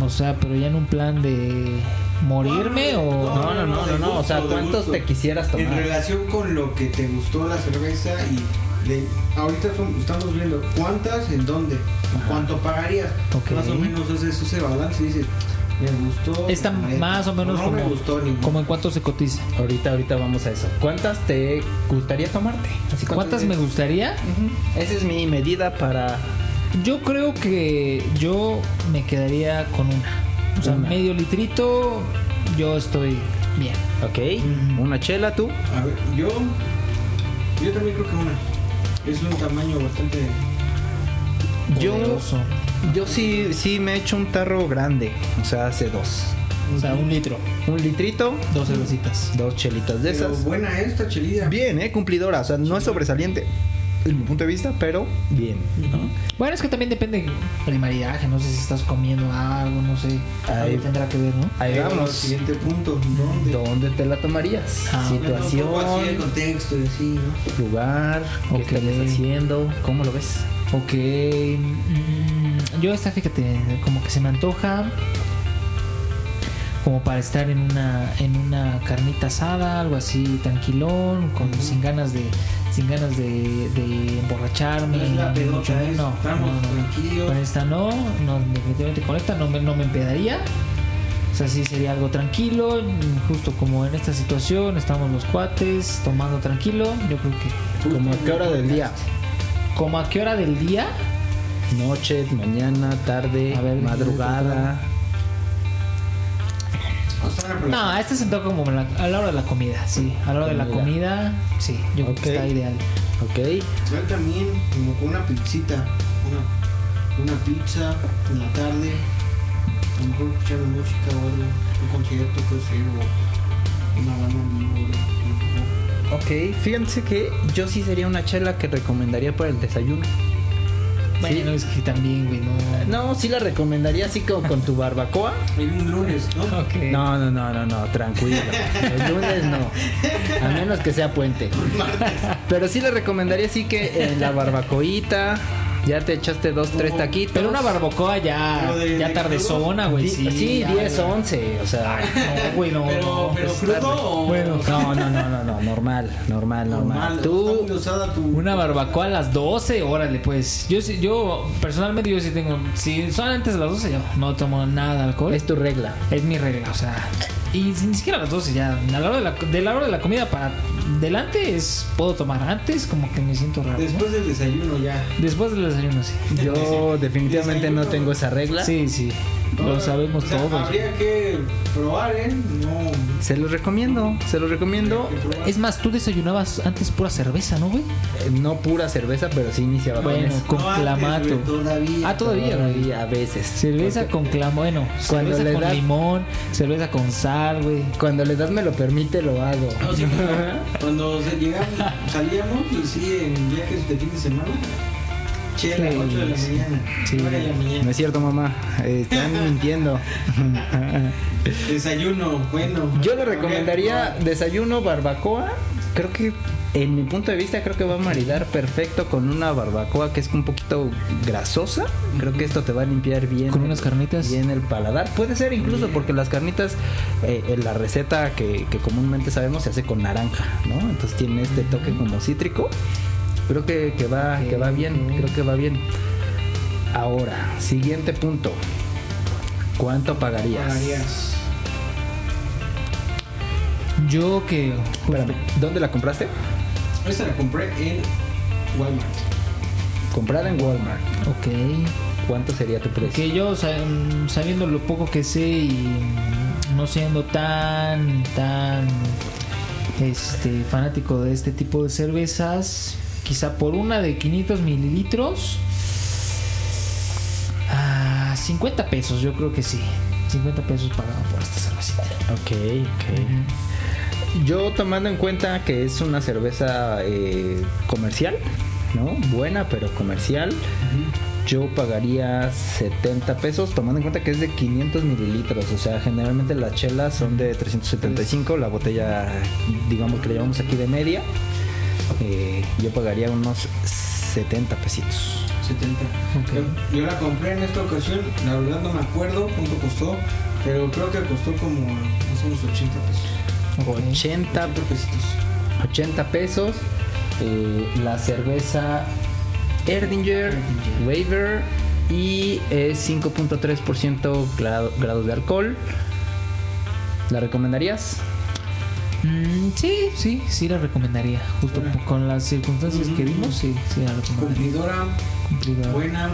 O sea, pero ya en un plan de morirme o No, no, no, no, no, o sea, ¿cuántos te quisieras En tomar? relación con lo que te gustó la cerveza y de, ahorita son- estamos viendo cuántas, en dónde, Ajá. cuánto pagarías. Más o menos haces ese balance y dices, me gustó. está más o menos no como, me gustó como en cuánto se cotiza. Ahorita, ahorita vamos a eso. ¿Cuántas te gustaría tomarte? Así, ¿Cuántas me gustaría? Esa es mi medida para Yo creo que yo me quedaría con una. O sea, Una. medio litrito, yo estoy bien. Ok. Mm. Una chela, tú. A ver, yo. Yo también creo que una. Es un tamaño bastante. Yo, Poderoso. yo sí, sí me he hecho un tarro grande. O sea, hace dos. O sea, un litro, Un litrito, dos cervecitas. dos chelitas de Pero esas. buena esta chelilla. Bien, eh, cumplidora. O sea, no es sobresaliente desde mi punto de vista, pero bien. ¿no? Bueno, es que también depende del maridaje. No sé si estás comiendo algo, no sé. Ahí- Algo tendrá que ver, ¿no? Ahí vamos al siguiente punto. ¿Dónde? ¿Dónde te la tomarías? Ah, Situación, poco así el contexto y así, ¿no? lugar, qué Ok. estarías haciendo, ¿cómo lo ves? Ok. mm, yo esta, fíjate, como que se me antoja como para estar en una en una carnita asada, algo así tranquilón, con sin ganas de sin ganas de, de emborracharme. No es la mucho es, menos. no, estamos no, no. tranquilos. Con esta no, no, definitivamente con esta no me, no me empedaría. O sea, sí sería algo tranquilo, justo como en esta situación, estamos los cuates tomando tranquilo. Yo creo que. ¿Como a qué hora del día? ¿Como a qué hora del día? Noche, mañana, tarde, A ver, madrugada. No, este se toca como la- a la hora de la comida, sí. A la hora de la Comida. sí. Yo creo Ok. que está ideal. Ok. Yo también, como con una pizzita, una, una pizza en la tarde, a lo mejor escuchando música o algo, un concierto, que sé, o una banda en vivo. Ok, fíjense que yo sí sería una chela que recomendaría para el desayuno. Bueno, es que también, güey, no. No, sí la recomendaría así como con tu barbacoa. En un lunes, ¿no? No, no, no, no, no, tranquilo. El lunes no. A menos que sea puente. Pero sí le recomendaría así que en la barbacoita ya te echaste dos, tres taquitos. Pero una barbacoa ya, de- ya de tardezona, güey. Sí, Sí, ya, 10, güey. 11, o sea. No, <laughs> güey, no. Pero, no, pero pues, crudo tarde. o. Bueno, No, no, no, no, no, normal, normal, normal. normal. Está Tú, muy usada tu. Una barbacoa a las 12, órale, pues. Yo sí, yo personalmente yo sí tengo. Si son antes de las 12, yo no tomo nada de alcohol. es tu regla. Es mi regla, o sea. Y ni siquiera a las 12 ya. A la hora de la, de la hora de la comida para delante es. Puedo tomar antes, como que me siento raro. ¿no? Después del desayuno ya. Después del desayuno, sí. Yo definitivamente no tengo esa regla. Sí, sí. Lo sabemos o sea, todos. Habría que probar, ¿eh? No. Se los recomiendo, se los recomiendo. Es más, tú desayunabas antes pura cerveza, ¿no, güey? Eh, No pura cerveza, pero sí iniciaba con Bueno, con No clamato. Todavía. Ah, todavía. Todavía a veces. Cerveza con clamato, bueno, Cuando cerveza le con das- limón, cerveza con sal, güey. Cuando la edad me lo permite, lo hago. No, sí, <laughs> cuando, llegamos, salíamos y sí, en viajes de fin de semana, chela, Sí, 8 de la mañana, Sí. 9 de la No mañana, es cierto, mamá. Están <laughs> mintiendo. desayuno, bueno. Yo le recomendaría desayuno barbacoa. Creo que en mi punto de vista creo que va a maridar perfecto con una barbacoa que es un poquito grasosa. Creo que esto te va a limpiar bien. Con unas carnitas. Bien el paladar. Puede ser incluso porque las carnitas, eh, en la receta que, que comúnmente sabemos se hace con naranja, ¿no? Entonces tiene este toque como cítrico. Creo que, que va, que va bien, creo que va bien. Ahora, siguiente punto. ¿Cuánto pagarías? Pagarías. Yo que Espérame, ¿dónde la compraste? Esta la compré en Walmart. Comprada en Walmart. Ok. ¿Cuánto sería tu precio? Que yo mm, sabiendo lo poco que sé y no siendo tan tan este fanático de este tipo de cervezas, quizá por una de 500 mililitros a 50 pesos, yo creo que sí. 50 pesos pagaban por esta cervecita. Ok, ok. Yo tomando en cuenta que es una cerveza eh, comercial, ¿no? Buena, pero comercial. Yo pagaría 70 pesos, tomando en cuenta que es de 500 mililitros. O sea, generalmente las chelas son de 375, la botella, digamos que le llamamos aquí de media. Eh, yo pagaría unos 70 pesitos. 70. Ok. Yo, yo la compré en esta ocasión, la verdad no me acuerdo cuánto costó, pero creo que costó como menos 80 pesos. Ok. 80 80 pesitos. 80 pesos. eh, la cerveza Erdinger, Erdinger. Waver y es 5.3% grado, grados de alcohol. ¿La recomendarías? Mm, sí, sí, sí la recomendaría. Justo con las circunstancias que vimos, sí, sí la recomendaría. Cumplidora, Cumplidora. buena,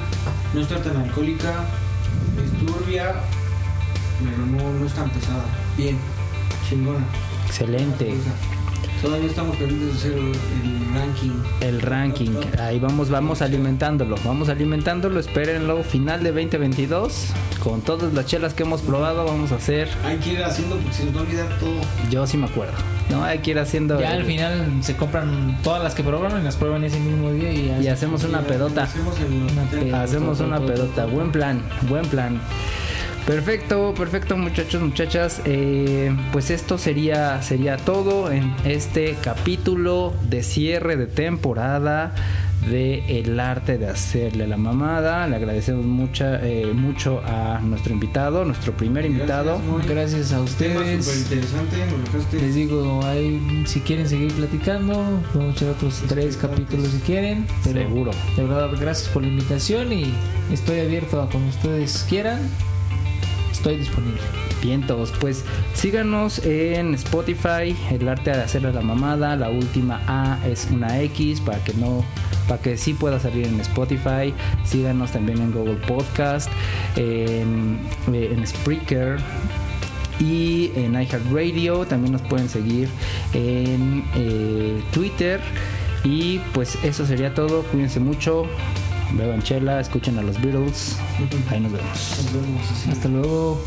no está tan alcohólica, es turbia, pero no, no es tan pesada. Bien, chingona. Excelente. Todavía estamos pendientes de hacer el ranking. El ranking, ahí vamos, vamos alimentándolo, vamos alimentándolo, espérenlo, final de 2022, con todas las chelas que hemos probado, vamos a hacer, Hay que ir haciendo porque se nos va a olvidar todo. yo sí me acuerdo, no hay que ir haciendo, Ya el- al final se compran todas las que probaron y las prueban ese mismo día y, ya y se- hacemos una pedota, Hacemos el Una peda. hacemos una pedota, buen plan, buen plan. Perfecto, perfecto muchachos, muchachas. Eh, pues esto sería, sería todo en este capítulo de cierre de temporada de El arte de hacerle la mamada. Le agradecemos mucha, eh, mucho a nuestro invitado, nuestro primer invitado. Gracias, muy- Gracias a ustedes. interesante. Les digo, ahí, si quieren seguir platicando, podemos echar otros tres capítulos si quieren. Pero Seguro. De verdad, gracias por la invitación y estoy abierto a como ustedes quieran. Estoy disponible. Vientos, pues síganos en Spotify, el arte de hacerle la mamada, la última A es una X para que no para que sí pueda salir en Spotify. Síganos también en Google Podcast, en, eh, Spreaker y en iHeartRadio. También nos pueden seguir en eh, Twitter. Y pues eso sería todo. Cuídense mucho. Beban chela, escuchen a los Beatles. Ahí nos vemos. Nos vemos. Hasta luego.